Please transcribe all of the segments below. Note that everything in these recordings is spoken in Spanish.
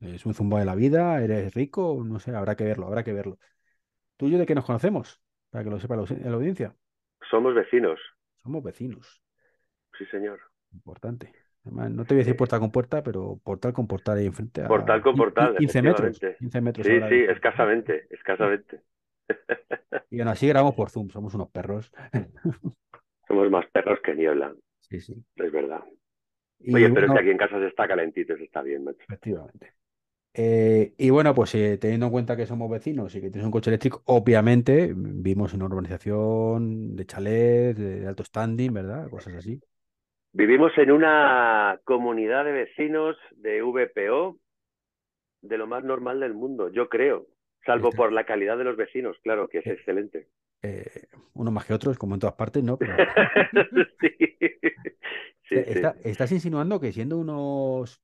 ¿Es un zumbo de la vida? ¿Eres rico? No sé, habrá que verlo, habrá que verlo. ¿Tú y yo de qué nos conocemos? Para que lo sepa la, la audiencia. Somos vecinos. Somos vecinos. Sí, señor. Importante. Además, no te voy a decir puerta con puerta, pero portal con portal ahí enfrente. a Portal con portal. 15 metros. efectivamente. 15 metros Sí, sí, escasamente, escasamente. Y aún así grabamos por Zoom, somos unos perros. Somos más perros que niebla, Sí, sí. es verdad. Y Oye, pero es que aquí en casa se está calentito, se está bien, macho. Efectivamente. Eh, y bueno, pues eh, teniendo en cuenta que somos vecinos y que tienes un coche eléctrico, obviamente mm, vivimos en una urbanización de chalets, de alto standing, ¿verdad? Cosas así. Vivimos en una comunidad de vecinos de VPO de lo más normal del mundo, yo creo. Salvo por la calidad de los vecinos, claro, que es excelente. Eh, unos más que otros, como en todas partes, ¿no? Pero, sí. Sí, sí. está- ¿estás insinuando que siendo unos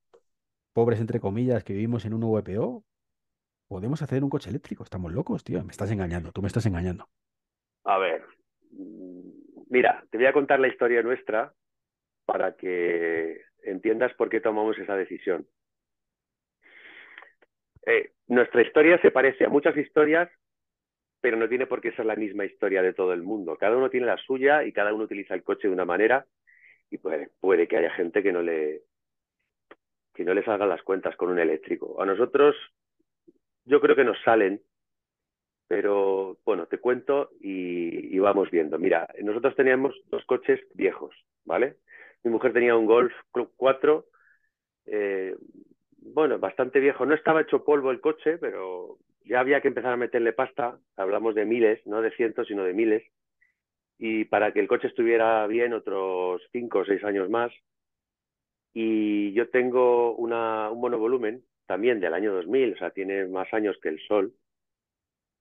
pobres, entre comillas, que vivimos en un VPO, podemos hacer un coche eléctrico? Estamos locos, tío. Me estás engañando, tú me estás engañando. A ver, mira, te voy a contar la historia nuestra para que entiendas por qué tomamos esa decisión. Eh, nuestra historia se parece a muchas historias, pero no tiene por qué ser la misma historia de todo el mundo. Cada uno tiene la suya y cada uno utiliza el coche de una manera y puede que haya gente que no le que no le salgan las cuentas con un eléctrico. A nosotros yo creo que nos salen, pero bueno, te cuento y, vamos viendo. Mira, nosotros teníamos dos coches viejos, ¿vale? Mi mujer tenía un Golf Club 4, eh, bueno, bastante viejo. No estaba hecho polvo el coche, pero ya había que empezar a meterle pasta. Hablamos de miles, no de cientos, sino de miles. Y para que el coche estuviera bien otros cinco o seis años más. Y yo tengo una, un monovolumen también del año 2000, o sea, tiene más años que el sol,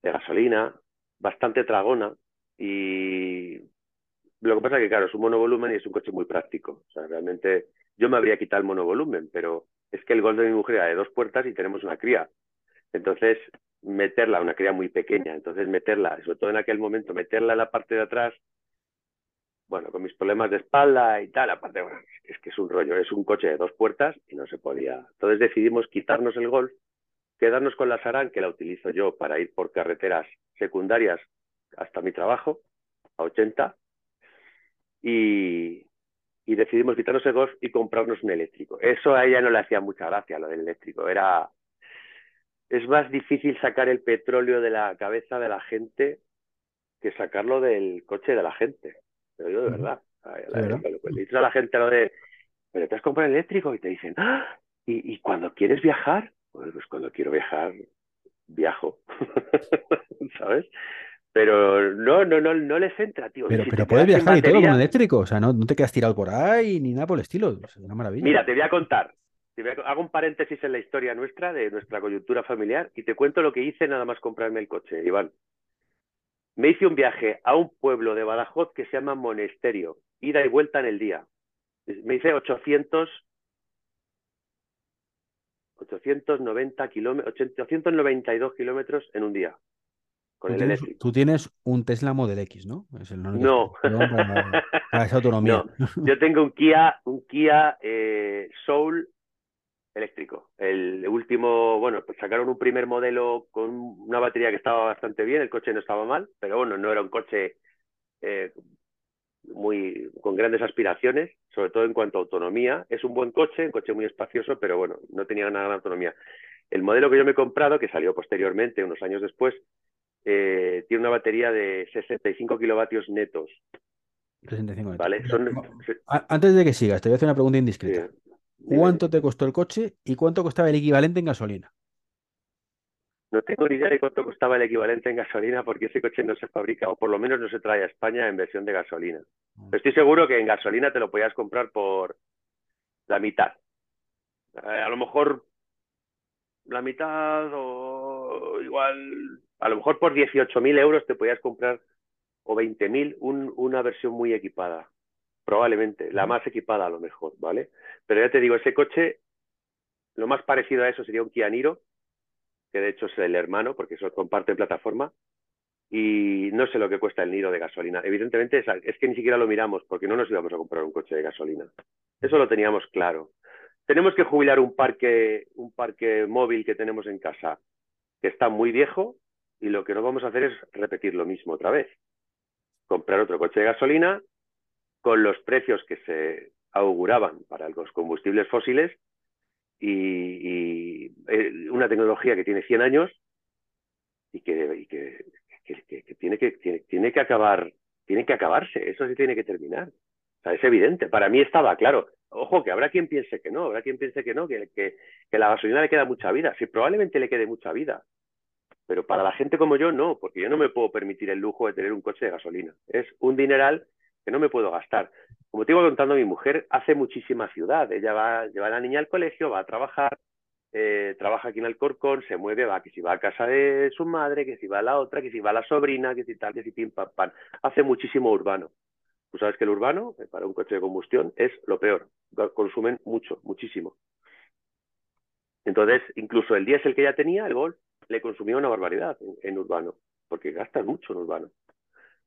de gasolina, bastante tragona. Y lo que pasa es que, claro, es un monovolumen y es un coche muy práctico. O sea, realmente yo me habría quitado el monovolumen, pero es que el Gol de mi mujer era de dos puertas y tenemos una cría. Entonces, meterla, una cría muy pequeña, entonces meterla, sobre todo en aquel momento, meterla en la parte de atrás, bueno, con mis problemas de espalda y tal, aparte, bueno, es que es un rollo, es un coche de dos puertas y no se podía. Entonces decidimos quitarnos el Golf, quedarnos con la Saran, que la utilizo yo para ir por carreteras secundarias hasta mi trabajo, a 80, y, y decidimos quitarnos el Golf y comprarnos un eléctrico. Eso a ella no le hacía mucha gracia, lo del eléctrico. Era. Es más difícil sacar el petróleo de la cabeza de la gente que sacarlo del coche de la gente. Pero yo de Ujú. verdad. la- lo le dices a la gente lo de. Pero te has comprado el eléctrico y te dicen, ¡Ah! ¿Y, y cuando quieres viajar? Pues, pues cuando quiero viajar, viajo. ¿Sabes? Pero no, no, no, no les entra, tío. Pero, Si pero te puedes viajar y todo con eléctrico, o sea, no, no te quedas tirado por ahí ni nada por el estilo. Es una maravilla. Mira, te voy a contar. Te voy a- hago un paréntesis en la historia nuestra, de nuestra coyuntura familiar, y te cuento lo que hice nada más comprarme el coche, Iván. Me hice un viaje a un pueblo de Badajoz que se llama Monesterio, ida y vuelta en el día. Me hice 800, 890 kilómetros, 892 kilómetros en un día con Tú el tienes, eléctrico. tú tienes un Tesla Model X, ¿no? Es el No. explicación Para, para esa autonomía. Yo tengo un Kia, un Kia eh, Soul eléctrico. El último, bueno, pues sacaron un primer modelo con una batería que estaba bastante bien, el coche no estaba mal, pero bueno, no era un coche eh, muy con grandes aspiraciones, sobre todo en cuanto a autonomía. Es un buen coche, un coche muy espacioso, pero bueno, no tenía una gran autonomía. El modelo que yo me he comprado, que salió posteriormente, unos años después, eh, tiene una batería de 65 kilovatios netos, 65 metros. ¿vale? Son, Antes de que sigas, te voy a hacer una pregunta indiscreta. sí, ¿Cuánto te costó el coche y cuánto costaba el equivalente en gasolina? No tengo ni idea de cuánto costaba el equivalente en gasolina porque ese coche no se fabrica, o por lo menos no se trae a España en versión de gasolina. Pero estoy seguro que en gasolina te lo podías comprar por la mitad. Eh, a lo mejor la mitad o igual, a lo mejor por 18.000 euros te podías comprar o 20.000 un, una versión muy equipada. Probablemente, la más equipada a lo mejor, ¿vale? Pero ya te digo, ese coche, lo más parecido a eso sería un Kia Niro, que de hecho es el hermano, porque eso comparte plataforma, y no sé lo que cuesta el Niro de gasolina. Evidentemente es, es que ni siquiera lo miramos, porque no nos íbamos a comprar un coche de gasolina. Eso lo teníamos claro. tenemos que jubilar un parque, un parque móvil que tenemos en casa que está muy viejo y lo que no vamos a hacer es repetir lo mismo otra vez. Comprar otro coche de gasolina con los precios que se auguraban para los combustibles fósiles y, eh, una tecnología que tiene 100 años y que, tiene que tiene, que acabar tiene que acabarse eso sí tiene que terminar. Es evidente para mí estaba claro. Ojo que habrá quien piense que no habrá quien piense que no que, que, que la gasolina le queda mucha vida. Sí probablemente le quede mucha vida pero para la gente como yo no porque yo no me puedo permitir el lujo de tener un coche de gasolina. Es un dineral que no me puedo gastar como te iba contando, mi mujer hace muchísima ciudad. Ella va, lleva a la niña al colegio, va a trabajar, eh, trabaja aquí en Alcorcón, se mueve, va, que si va a casa de su madre, que si va a la otra, que si va a la sobrina, que si tal, que si pim, pam. Hace muchísimo urbano. Tú sabes que el urbano, eh, para un coche de combustión, es lo peor. Consumen mucho, muchísimo. Entonces, incluso el diésel que ella tenía, el Golf, le consumía una barbaridad en, urbano, porque gastan mucho en urbano.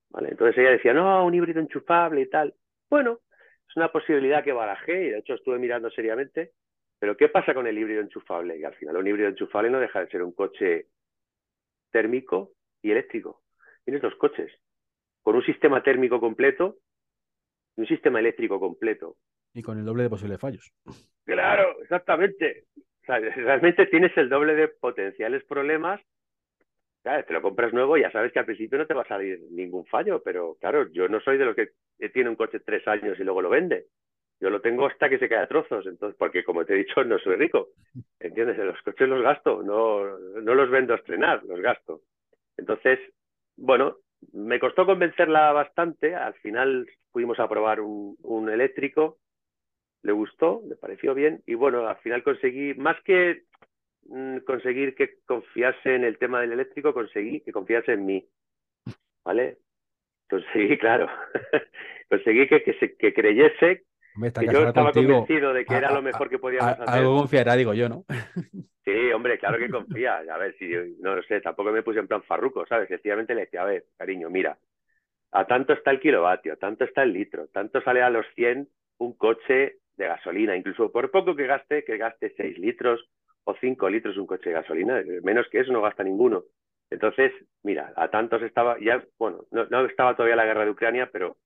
¿Vale? Entonces ella decía, no, un híbrido enchufable y tal. Bueno, es una posibilidad que barajé y de hecho estuve mirando seriamente. Pero ¿qué pasa con el híbrido enchufable? Y al final un híbrido enchufable no deja de ser un coche térmico y eléctrico. Tienes dos coches, con un sistema térmico completo y un sistema eléctrico completo. Y con el doble de posibles fallos. Claro, exactamente. realmente tienes el doble de potenciales problemas te lo compras nuevo ya sabes que al principio no te va a salir ningún fallo, pero claro, yo no soy de los que tiene un coche tres años y luego lo vende. Yo lo tengo hasta que se cae a trozos, entonces, porque como te he dicho, no soy rico. ¿Entiendes? Los coches los gasto, no, no los vendo a estrenar, los gasto. Entonces, bueno, me costó convencerla bastante. Al final fuimos a probar un, eléctrico, le gustó, le pareció bien, y bueno, al final conseguí, más que conseguir que confiase en el tema del eléctrico, conseguí que confiase en mí. ¿Vale? Conseguí, claro. conseguí que, que, se, que creyese que yo estaba convencido de que era lo mejor que podíamos hacer. Algo confiará, digo yo, ¿no? sí, hombre, claro que confía. A ver, si no lo sé, tampoco me puse en plan farruco, ¿sabes? Sencillamente le decía, a ver, cariño, mira, a tanto está el kilovatio, a tanto está el litro, tanto sale a los 100 un coche de gasolina, incluso por poco que gaste, que gaste 6 litros o 5 litros un coche de gasolina, menos que eso no gasta ninguno. Entonces, mira, a tantos estaba, ya, bueno, no, estaba todavía la guerra de Ucrania, pero,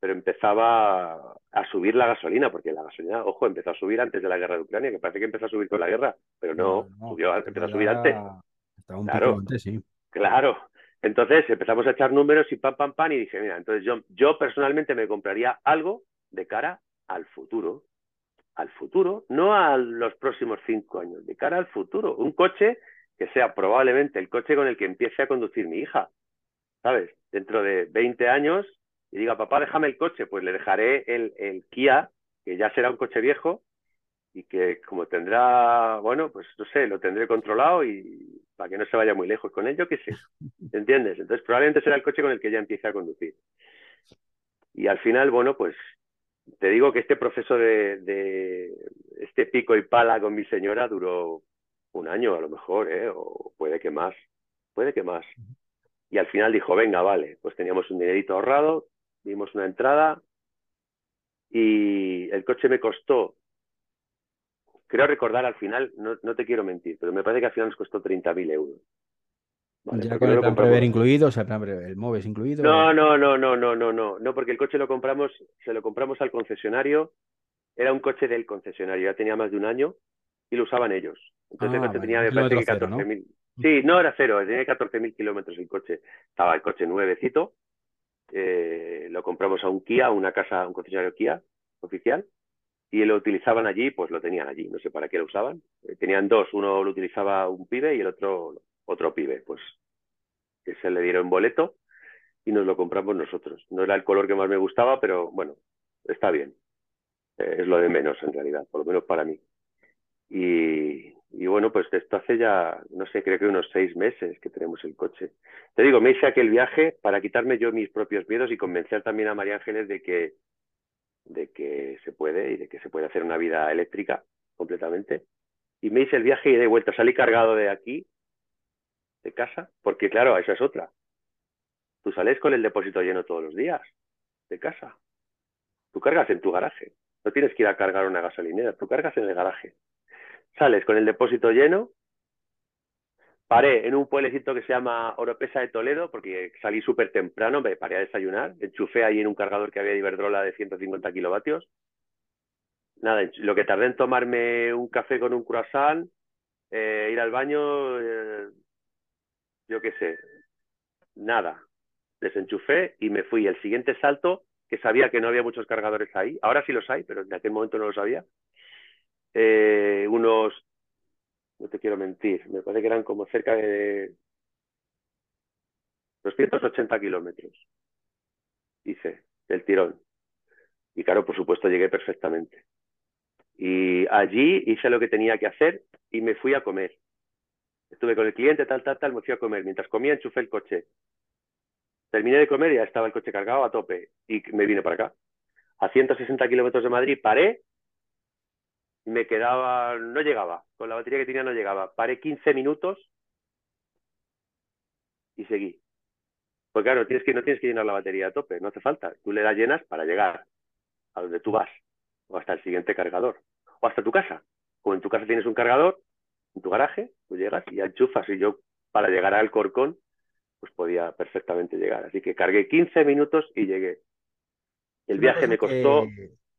pero empezaba a subir la gasolina, porque la gasolina, ojo, empezó a subir antes de la guerra de Ucrania, que parece que empezó a subir con la guerra, pero no, empezó a subir antes. un claro, antes, sí. Claro. Entonces empezamos a echar números y pam, pam, pam, y dije, mira, entonces yo, yo personalmente me compraría algo de cara al futuro al futuro, no a los próximos cinco años, de cara al futuro. Un coche que sea probablemente el coche con el que empiece a conducir mi hija, ¿sabes? Dentro de 20 años y diga, papá, déjame el coche, pues le dejaré el, el Kia, que ya será un coche viejo y que como tendrá, bueno, pues no sé, lo tendré controlado y para que no se vaya muy lejos con él, yo qué sé, ¿entiendes? Entonces probablemente será el coche con el que ya empiece a conducir. Y al final, bueno, pues te digo que este proceso de, este pico y pala con mi señora duró un año a lo mejor, ¿eh? o puede que más, puede que más. Y al final dijo, venga, vale, pues teníamos un dinerito ahorrado, dimos una entrada y el coche me costó, creo recordar al final, no, no te quiero mentir, pero me parece que al final nos costó 30.000 euros. ¿Ya con el plan prever incluido? O sea, el, MOVES incluido. No, no, no, no, no, no, no, no, porque el coche lo compramos, se lo compramos al concesionario, era un coche del concesionario, ya tenía más de un año y lo usaban ellos. Entonces ah, tenía de 14.000. Sí, no era cero, tenía 14.000 kilómetros el coche. Estaba el coche nuevecito, eh, lo compramos a un Kia, a una casa, a un concesionario Kia oficial, y lo utilizaban allí, pues lo tenían allí, no sé para qué lo usaban. Eh, tenían dos, uno lo utilizaba un pibe y el otro otro pibe, pues que se le dieron boleto y nos lo compramos nosotros. No era el color que más me gustaba, pero bueno, está bien. Eh, es lo de menos en realidad, por lo menos para mí. Y, y, bueno, pues esto hace ya, no sé, creo que unos seis meses que tenemos el coche. Te digo, me hice aquel viaje para quitarme yo mis propios miedos y convencer también a María Ángeles de que, de que se puede y de que se puede hacer una vida eléctrica completamente. Y me hice el viaje y de vuelta. Salí cargado de aquí de casa, porque claro, esa es otra. Tú sales con el depósito lleno todos los días de casa. Tú cargas en tu garaje. No tienes que ir a cargar una gasolinera, tú cargas en el garaje. Sales con el depósito lleno. Paré en un pueblecito que se llama Oropesa de Toledo, porque salí súper temprano, me paré a desayunar. Enchufé ahí en un cargador que había de Iberdrola de 150 kilovatios. Nada, lo que tardé en tomarme un café con un croissant, eh, ir al baño, eh, yo qué sé, nada. Desenchufé y me fui. El siguiente salto, que sabía que no había muchos cargadores ahí, ahora sí los hay, pero en aquel momento no lo sabía, eh, unos, no te quiero mentir, me parece que eran como cerca de 280 kilómetros. Hice el tirón. Y claro, por supuesto, llegué perfectamente. Y allí hice lo que tenía que hacer y me fui a comer. Estuve con el cliente, tal, tal, tal, me fui a comer. Mientras comía, enchufé el coche. Terminé de comer y ya estaba el coche cargado a tope. Y me vine para acá. A 160 kilómetros de Madrid paré. Me quedaba, no llegaba. Con la batería que tenía no llegaba. Paré 15 minutos y seguí. Porque claro, tienes que, no tienes que llenar la batería a tope, no hace falta. Tú le das llenas para llegar a donde tú vas o hasta el siguiente cargador, o hasta tu casa. O en tu casa tienes un cargador, en tu garaje, tú llegas y enchufas. Y yo, para llegar al Corcón, pues podía perfectamente llegar. Así que cargué 15 minutos y llegué. El viaje me costó...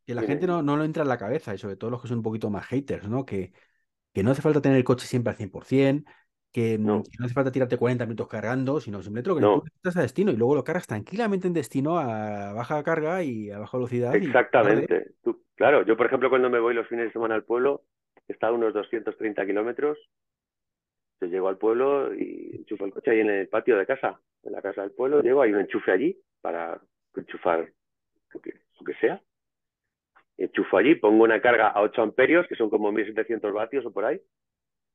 Que, la gente no, no lo entra en la cabeza, y sobre todo los que son un poquito más haters, ¿no? Que, que no hace falta tener el coche siempre al 100%, que no. que no, hace falta tirarte 40 minutos cargando, sino simplemente lo que no. estás a destino y luego lo cargas tranquilamente en destino a baja carga y a baja velocidad. Exactamente. Tú, Claro, yo por ejemplo cuando me voy los fines de semana al pueblo, está a unos 230 kilómetros, yo llego al pueblo y enchufo el coche ahí en el patio de casa, en la casa del pueblo, llego, hay un enchufe allí para enchufar lo que, sea. Enchufo allí, pongo una carga a 8 amperios, que son como 1700 vatios o por ahí.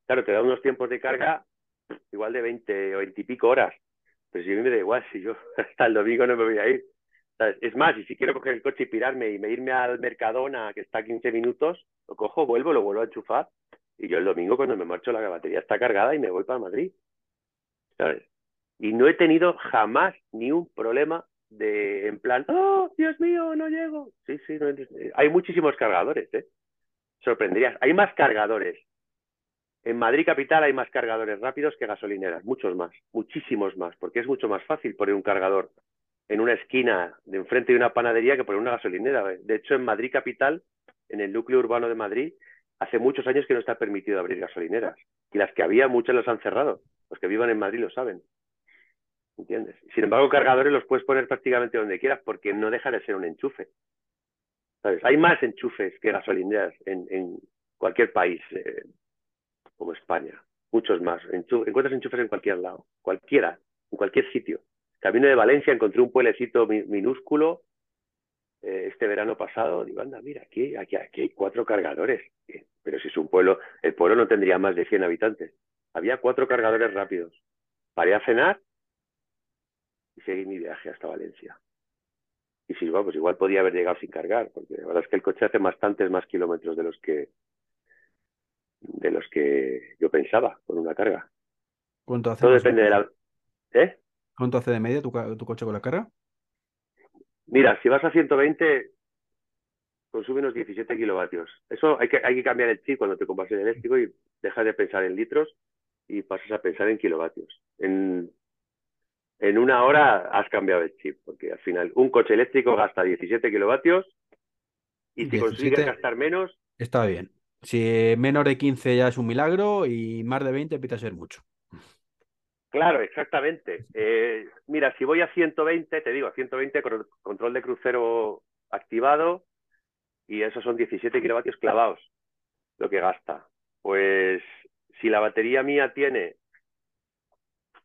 Claro, te da unos tiempos de carga igual de 20 o 20 y pico horas. Pero si a mí me da igual, si yo hasta el domingo no me voy a ir. Es más, y si quiero coger el coche y pirarme y me irme al Mercadona, que está a 15 minutos, lo cojo, vuelvo, lo vuelvo a enchufar. Y yo el domingo, cuando me marcho, la batería está cargada y me voy para Madrid. Y no he tenido jamás ni un problema de, en plan, oh, Dios mío, no llego. Sí, sí, no, hay muchísimos cargadores, ¿eh? Sorprenderías. Hay más cargadores. En Madrid capital hay más cargadores rápidos que gasolineras, muchos más, muchísimos más, porque es mucho más fácil poner un cargador en una esquina de enfrente de una panadería que poner una gasolinera. De hecho, en Madrid capital, en el núcleo urbano de Madrid, hace muchos años que no está permitido abrir gasolineras. Y las que había, muchas las han cerrado. Los que vivan en Madrid lo saben. ¿Entiendes? Sin embargo, cargadores los puedes poner prácticamente donde quieras porque no deja de ser un enchufe. ¿Sabes? Hay más enchufes que gasolineras en, en cualquier país eh, como España. Muchos más. Encuentras enchufes en cualquier lado. Cualquiera. En cualquier sitio. Camino de Valencia encontré un pueblecito minúsculo eh, este verano pasado. Digo, anda, mira, aquí, aquí, aquí hay cuatro cargadores. Pero si es un pueblo, el pueblo no tendría más de 100 habitantes. Había cuatro cargadores rápidos. Paré a cenar y seguí mi viaje hasta Valencia. Y si bueno, pues igual podía haber llegado sin cargar, porque la verdad es que el coche hace bastantes más kilómetros de los que de los que yo pensaba con una carga. ¿Cuánto hace? Todo depende de la. ¿Eh? ¿Cuánto hace de media tu, tu coche con la carga? Mira, si vas a 120, consume unos 17 kilovatios. Eso hay que, hay que cambiar el chip cuando te compras el eléctrico y dejas de pensar en litros y pasas a pensar en kilovatios. En, en una hora has cambiado el chip, porque al final un coche eléctrico gasta 17 kilovatios y si 17, consigues gastar menos... Está bien. Si menos de 15 ya es un milagro y más de 20 empieza a ser mucho. Claro, exactamente. Eh, mira, si voy a 120, te digo, a 120 control de crucero activado y esos son 17 kilovatios clavados lo que gasta. Pues si la batería mía tiene,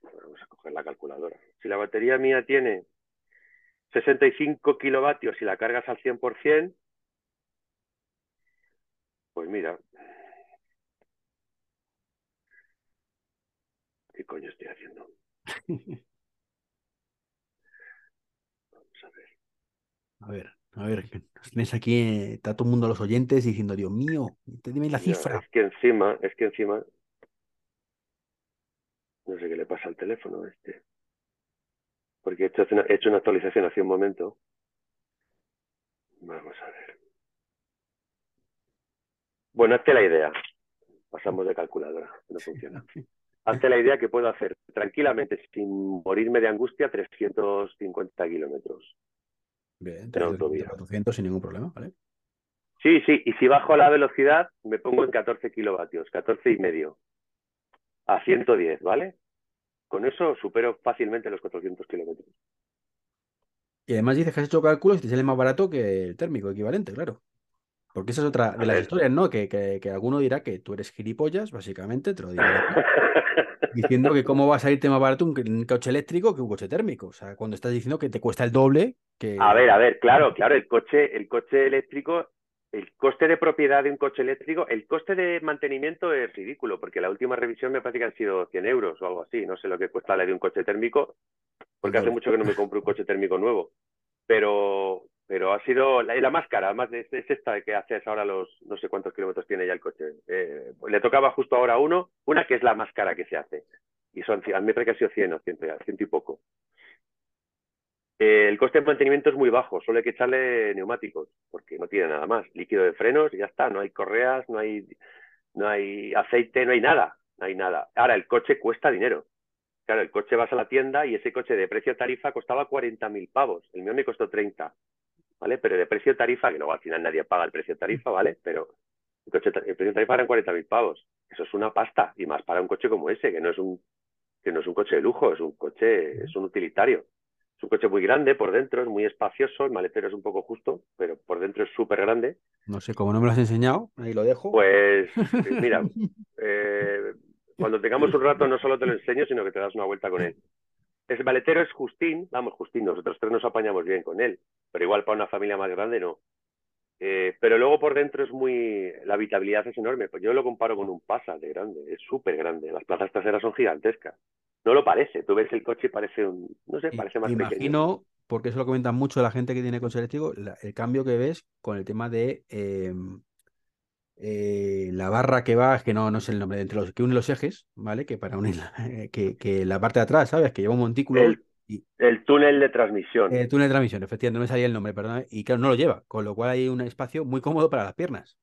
vamos a coger la calculadora, si la batería mía tiene 65 kilovatios y la cargas al 100%, pues mira, ¿Qué coño estoy haciendo? Vamos a ver. A ver, a ver, tienes aquí, está todo el mundo, los oyentes, diciendo, Dios mío, dime la cifra. es que encima, es que encima, no sé qué le pasa al teléfono este. Porque he hecho una, he hecho una actualización hace un momento. Vamos a ver. Bueno, hazte la idea. Pasamos de calculadora, no funciona. Hazte la idea que puedo hacer tranquilamente, sin morirme de angustia, 350 kilómetros. Bien, 400 sin ningún problema, ¿vale? Sí, sí, y si bajo la velocidad, me pongo en 14 kilovatios, 14 y medio, a 110, ¿vale? Con eso supero fácilmente los 400 kilómetros. Y además dices que has hecho cálculos y te sale más barato que el térmico equivalente, claro. Porque esa es otra de las historias, ¿no? Que, que, alguno dirá que tú eres gilipollas, básicamente, te lo digo. diciendo que cómo va a salirte más barato un, coche eléctrico que un coche térmico. O sea, cuando estás diciendo que te cuesta el doble que. A ver, a ver, claro, claro, el coche, el coche eléctrico, el coste de propiedad de un coche eléctrico, el coste de mantenimiento es ridículo, porque la última revisión me parece que han sido 100 euros o algo así. No sé lo que cuesta la de un coche térmico, porque hace mucho que no me compro un coche térmico nuevo. Pero, pero ha sido la, la más cara, además es, es, esta que haces ahora los no sé cuántos kilómetros tiene ya el coche. Eh, le tocaba justo ahora uno, una que es la más cara que se hace. Y son, a mí que ha sido 100 o 100, 100 y poco. Eh, el coste de mantenimiento es muy bajo, solo hay que echarle neumáticos, porque no tiene nada más. Líquido de frenos y ya está, no hay correas, no hay, no hay aceite, no hay nada, no hay nada. Ahora, el coche cuesta dinero. Claro, el coche vas a la tienda y ese coche de precio tarifa costaba 40.000 pavos. El mío me costó 30. ¿Vale? Pero de precio tarifa, que luego al final nadie paga el precio tarifa, ¿vale? Pero el, coche, el precio tarifa eran 40.000 pavos. Eso es una pasta, y más para un coche como ese, que no es un, que no es un coche de lujo, es un coche, es un utilitario. Es un coche muy grande por dentro, es muy espacioso, el maletero es un poco justo, pero por dentro es súper grande. No sé, como no me lo has enseñado, ahí lo dejo. Pues, mira, eh, cuando tengamos un rato no solo te lo enseño, sino que te das una vuelta con él. El maletero es Justín, vamos, Justín, nosotros tres nos apañamos bien con él, pero igual para una familia más grande no. Eh, pero luego por dentro es muy. La habitabilidad es enorme. Pues yo lo comparo con un Pasa de grande, es súper grande. Las plazas traseras son gigantescas. No lo parece. Tú ves el coche y parece un. No sé, parece más Imagino, pequeño. porque eso lo comentan mucho la gente que tiene coche eléctrico, el cambio que ves con el tema de. Em, eh, la barra que va, es que no, no sé el nombre, entre los que une los ejes, ¿vale? Que para unir, que, que la parte de atrás, ¿sabes? Que lleva un montículo. El, el túnel de transmisión. El túnel de transmisión, efectivamente, no me salía el nombre, perdón. Y claro, no lo lleva, con lo cual hay un espacio muy cómodo para las piernas.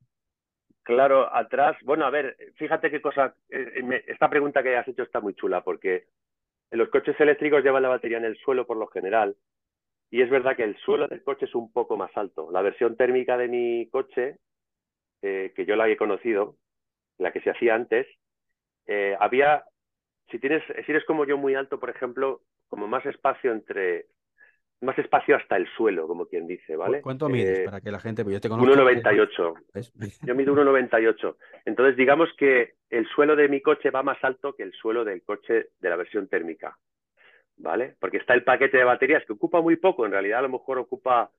Claro, atrás, bueno, a ver, fíjate qué cosa, eh, esta pregunta que has hecho está muy chula, porque los coches eléctricos llevan la batería en el suelo por lo general, y es verdad que el suelo del coche es un poco más alto. La versión térmica de mi coche eh, que yo la he conocido, la que se hacía antes, eh, había, si tienes, si eres como yo muy alto, por ejemplo, como más espacio entre, más espacio hasta el suelo, como quien dice, ¿vale? ¿Cuánto mides eh, para que la gente, pues yo te conozco? 1,98. Yo mido 1,98. Entonces, digamos que el suelo de mi coche va más alto que el suelo del coche de la versión térmica, ¿vale? Porque está el paquete de baterías que ocupa muy poco, en realidad a lo mejor ocupa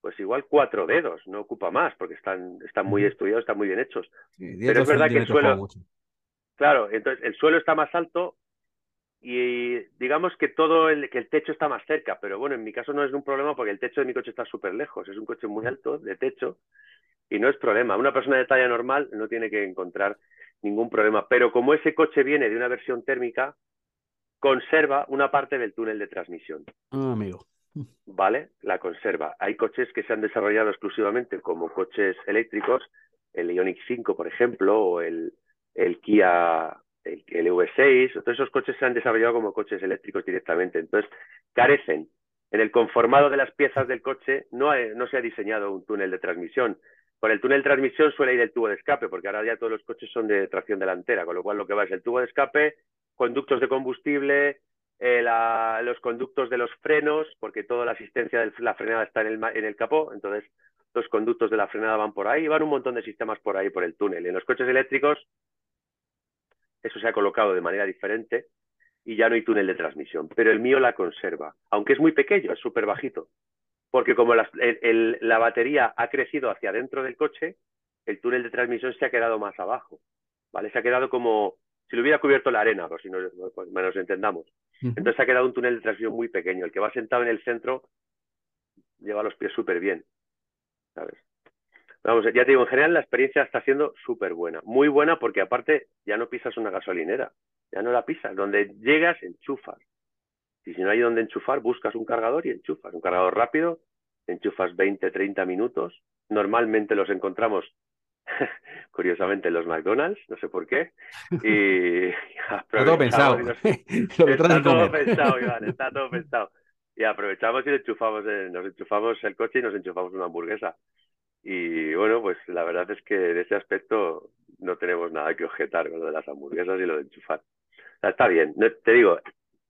pues igual cuatro dedos, no ocupa más, porque están, están muy estudiados, están muy bien hechos. Pero es verdad que el suelo. Claro, entonces el suelo está más alto y digamos que todo el, que el techo está más cerca, pero bueno, en mi caso no es un problema porque el techo de mi coche está súper lejos, es un coche muy alto de techo y no es problema. Una persona de talla normal no tiene que encontrar ningún problema, pero como ese coche viene de una versión térmica, conserva una parte del túnel de transmisión. Ah, amigo. ¿Vale? La conserva. Hay coches que se han desarrollado exclusivamente como coches eléctricos, el Ioniq 5, por ejemplo, o el, el Kia, el, el EV6, todos esos coches se han desarrollado como coches eléctricos directamente. Entonces, carecen. En el conformado de las piezas del coche no, no se ha diseñado un túnel de transmisión. Por el túnel de transmisión suele ir el tubo de escape, porque ahora ya todos los coches son de tracción delantera, con lo cual lo que va es el tubo de escape, conductos de combustible, eh, los conductos de los frenos, porque toda la asistencia de la frenada está en el, en el capó, entonces los conductos de la frenada van por ahí, van un montón de sistemas por ahí, por el túnel. En los coches eléctricos eso se ha colocado de manera diferente y ya no hay túnel de transmisión, pero el mío la conserva, aunque es muy pequeño, es súper bajito, porque como la, batería ha crecido hacia dentro del coche, el túnel de transmisión se ha quedado más abajo, ¿vale? Se ha quedado como si lo hubiera cubierto la arena, por si no, pues, nos entendamos. Entonces ha quedado un túnel de transmisión muy pequeño. El que va sentado en el centro lleva los pies súper bien. ¿Sabes? Vamos, ya te digo, en general la experiencia está siendo súper buena. Muy buena porque aparte ya no pisas una gasolinera. Ya no la pisas. Donde llegas, enchufas. Y si no hay donde enchufar, buscas un cargador y enchufas. Un cargador rápido, enchufas 20, 30 minutos. Normalmente los encontramos curiosamente los McDonald's, no sé por qué. Y está todo pensado. está todo pensado, Iván, está todo pensado. Y aprovechamos y enchufamos, nos enchufamos el coche y nos enchufamos una hamburguesa. Y bueno, pues la verdad es que de ese aspecto no tenemos nada que objetar con lo de las hamburguesas y lo de enchufar. O sea, está bien, te digo,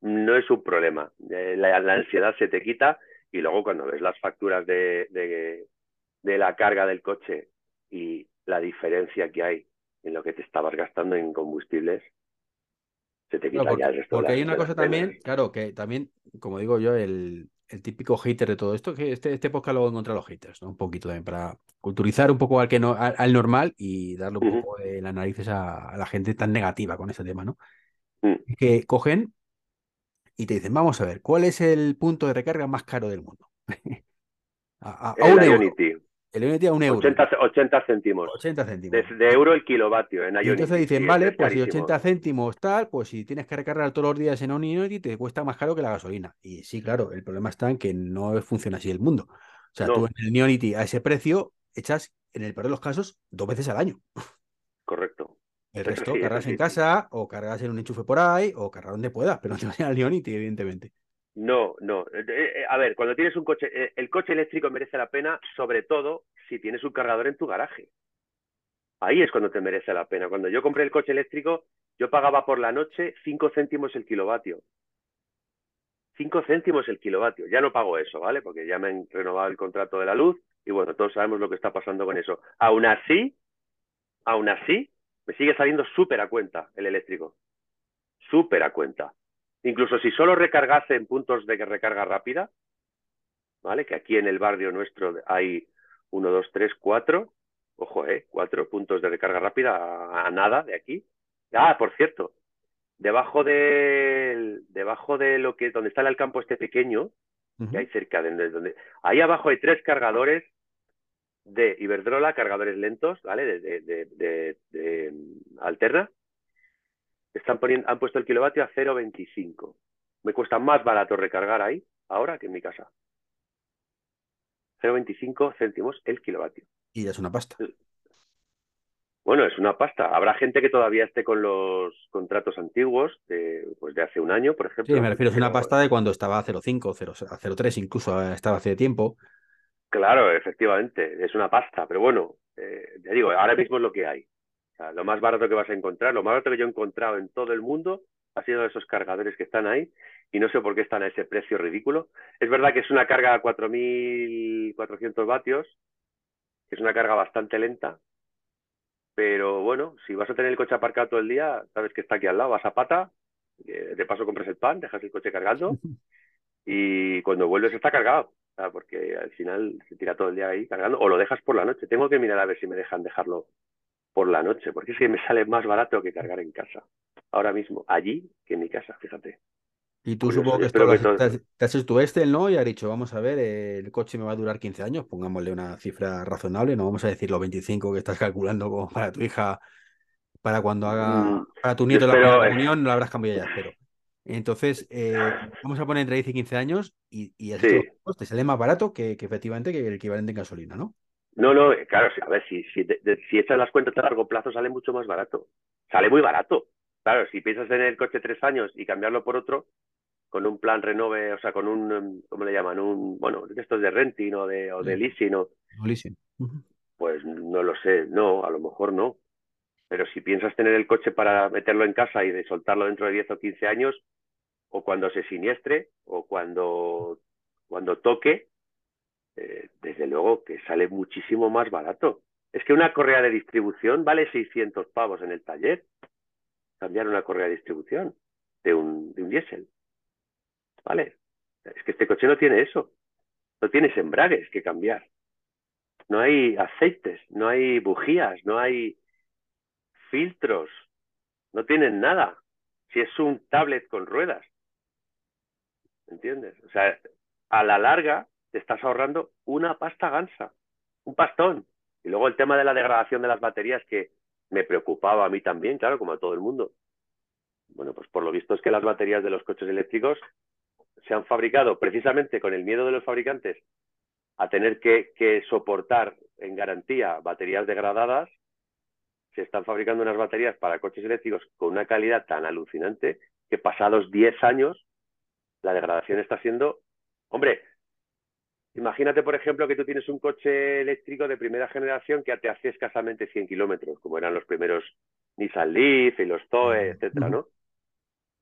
no es un problema. Eh, la, ansiedad se te quita y luego cuando ves las facturas de, de, la carga del coche y la diferencia que hay en lo que te estabas gastando en combustibles, se te quita ya el resto. Porque hay una cosa también, claro, que también, como digo yo, el, el típico hater de todo esto, que este, este podcast lo encontrar los haters, ¿no? Un poquito también para culturizar un poco al que no, al, normal y darle un poco de las narices a, la gente tan negativa con ese tema, ¿no? Mm. Que cogen y te dicen, vamos a ver, ¿cuál es el punto de recarga más caro del mundo? a, un euro. El Ionity a un euro. 80, céntimos. 80 céntimos. De, euro el kilovatio en entonces dicen, vale, pues si 80 céntimos tal, pues si tienes que recargar todos los días en un Ionity te cuesta más caro que la gasolina. Y sí, claro, el problema está en que no funciona así el mundo. O sea, tú en el Ionity a ese precio echas, en el peor de los casos, dos veces al año. Correcto. El resto cargas en casa o cargas en un enchufe por ahí o cargas donde puedas, pero no te vayas al Ionity, evidentemente. No, no. Eh, eh, a ver, cuando tienes un coche, eh, el coche eléctrico merece la pena, sobre todo si tienes un cargador en tu garaje. Ahí es cuando te merece la pena. Cuando yo compré el coche eléctrico, yo pagaba por la noche 5 céntimos el kilovatio. 5 céntimos el kilovatio. Ya no pago eso, ¿vale? Porque ya me han renovado el contrato de la luz y bueno, todos sabemos lo que está pasando con eso. Aún así, aún así, me sigue saliendo súper a cuenta el eléctrico. Súper a cuenta. Incluso si solo recargase en puntos de recarga rápida, ¿vale? Que aquí en el barrio nuestro hay uno, dos, tres, cuatro, ojo, ¿eh? Cuatro puntos de recarga rápida a, nada de aquí. Ah, por cierto, debajo de, debajo de lo que, donde está el campo este pequeño, que hay cerca de donde, ahí abajo hay tres cargadores de Iberdrola, cargadores lentos, ¿vale? De, de, de, de Alterna, están poniendo, han puesto el kilovatio a 0,25. Me cuesta más barato recargar ahí ahora que en mi casa. 0,25 céntimos el kilovatio. Y es una pasta. Bueno, es una pasta. Habrá gente que todavía esté con los contratos antiguos, de, pues de hace un año, por ejemplo. Sí, me refiero, a una pasta de cuando estaba a 0,5, a 0,3, incluso estaba hace tiempo. Claro, efectivamente, es una pasta, pero bueno, eh, ya digo, ahora mismo es lo que hay lo más barato que vas a encontrar, lo más barato que yo he encontrado en todo el mundo ha sido esos cargadores que están ahí y no sé por qué están a ese precio ridículo. Es verdad que es una carga a 4.400 vatios, que es una carga bastante lenta, pero bueno, si vas a tener el coche aparcado todo el día, sabes que está aquí al lado, vas a pata, de paso compras el pan, dejas el coche cargando y cuando vuelves está cargado, porque al final se tira todo el día ahí cargando o lo dejas por la noche. Tengo que mirar a ver si me dejan dejarlo por la noche, porque es que me sale más barato que cargar en casa. Ahora mismo, allí que en mi casa, fíjate. Y tú supongo que, esto, te, has, tu este, ¿no? Y has dicho, vamos a ver, el coche me va a durar 15 años, pongámosle una cifra razonable, no vamos a decir los 25 que estás calculando como para tu hija, para cuando haga, mm, para tu nieto la reunión, no lo habrás cambiado ya, pero. Entonces, eh, vamos a poner entre 10 y 15 años y, y te sale más barato que, que efectivamente que el equivalente en gasolina, ¿no? No, no, claro, a ver, si, si, si echas las cuentas a largo plazo sale mucho más barato. Sale muy barato. Claro, si piensas en el coche tres años y cambiarlo por otro, con un plan renove, o sea, con un, em, ¿cómo le llaman? Un, bueno, esto es de renting o de, o de leasing o... leasing. Pues no lo sé, no, a lo mejor no. Pero si piensas tener el coche para meterlo en casa y de soltarlo dentro de 10 o 15 años, o cuando se siniestre, o cuando, cuando toque, eh, desde luego que sale muchísimo más barato. Es que una correa de distribución vale 600 pavos en el taller. Cambiar una correa de distribución de un, de un diésel. ¿Vale? Es que este coche no tiene eso. No tiene embragues que cambiar. No hay aceites, no hay bujías, no hay filtros. No tienen nada. Si es un tablet con ruedas. ¿Entiendes? O sea, a la larga te estás ahorrando una pasta gansa, un pastón. Y luego el tema de la degradación de las baterías que me preocupaba a mí también, claro, como a todo el mundo. Bueno, pues por lo visto es que las baterías de los coches eléctricos se han fabricado precisamente con el miedo de los fabricantes a tener que, soportar en garantía baterías degradadas se están fabricando unas baterías para coches eléctricos con una calidad tan alucinante que pasados 10 años la degradación está siendo, hombre, imagínate por ejemplo que tú tienes un coche eléctrico de primera generación que te hace escasamente 100 kilómetros, como eran los primeros Nissan Leaf y los Zoe, etcétera, ¿no?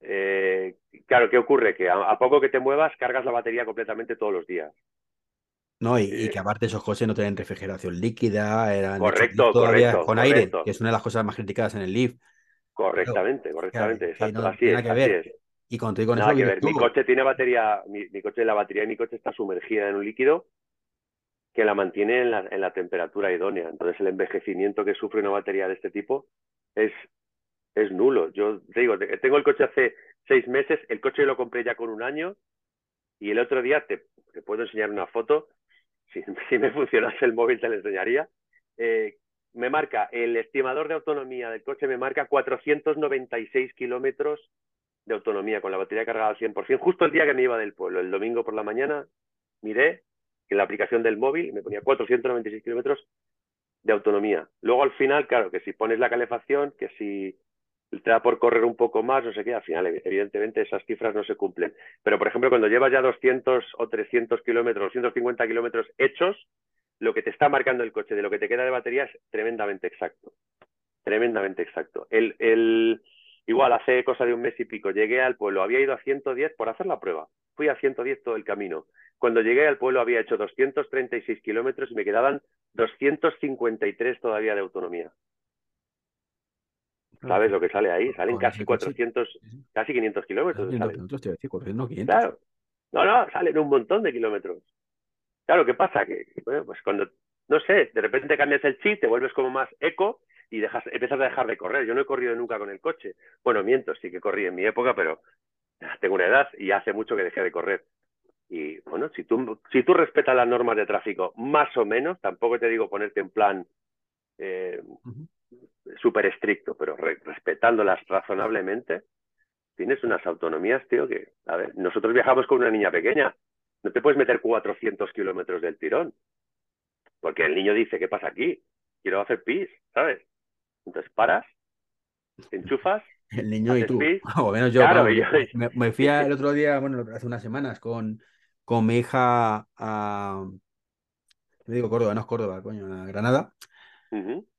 Eh, claro, ¿qué ocurre? Que a, poco que te muevas cargas la batería completamente todos los días. No, y, que eh, aparte esos coches no tienen refrigeración líquida, eran correcto, todavía con aire, que es una de las cosas más criticadas en el Leaf. Correctamente, correctamente, exacto, así, es, así es. Y cuando con eso, Mi coche tiene batería, mi, coche, la batería de mi coche está sumergida en un líquido que la mantiene en la, en la temperatura idónea. Entonces el envejecimiento que sufre una batería de este tipo es, es nulo. Yo te digo, tengo el coche hace seis meses, el coche lo compré ya con un año y el otro día te, te puedo enseñar una foto, si, si, me funcionase el móvil te la enseñaría, eh, me marca, el estimador de autonomía del coche me marca 496 kilómetros de autonomía con la batería cargada al 100%, justo el día que me iba del pueblo, el domingo por la mañana, miré que la aplicación del móvil me ponía 496 kilómetros de autonomía. Luego al final, claro, que si pones la calefacción, que si te da por correr un poco más, no sé qué, al final evidentemente esas cifras no se cumplen. Pero por ejemplo, cuando llevas ya 200 o 300 kilómetros, 250 kilómetros hechos, lo que te está marcando el coche de lo que te queda de batería es tremendamente exacto. Tremendamente exacto. El, el, Igual, hace cosa de un mes y pico, llegué al pueblo, había ido a 110 por hacer la prueba. Fui a 110 todo el camino. Cuando llegué al pueblo había hecho 236 kilómetros y me quedaban 253 todavía de autonomía. ¿Sabes lo que sale ahí? Salen casi 400, casi 500 kilómetros. Claro. No, no, salen un montón de kilómetros. Claro, ¿qué pasa? Que, bueno, pues cuando, no sé, de repente cambias el chip, te vuelves como más eco y dejas, empiezas a dejar de correr. Yo no he corrido nunca con el coche. Bueno, miento, sí que corrí en mi época, pero tengo una edad y hace mucho que dejé de correr. Y bueno, si tú, si tú respetas las normas de tráfico más o menos, tampoco te digo ponerte en plan eh, súper estricto, pero respetándolas razonablemente, tienes unas autonomías, tío, que, a ver, nosotros viajamos con una niña pequeña, no te puedes meter 400 kilómetros del tirón, porque el niño dice, ¿qué pasa aquí? Quiero hacer pis, ¿sabes? Entonces paras, te enchufas. El niño y tú. O menos yo. me, fui el otro día, bueno, hace unas semanas, con, con mi hija a. Me digo Córdoba, no es Córdoba, coño, a Granada.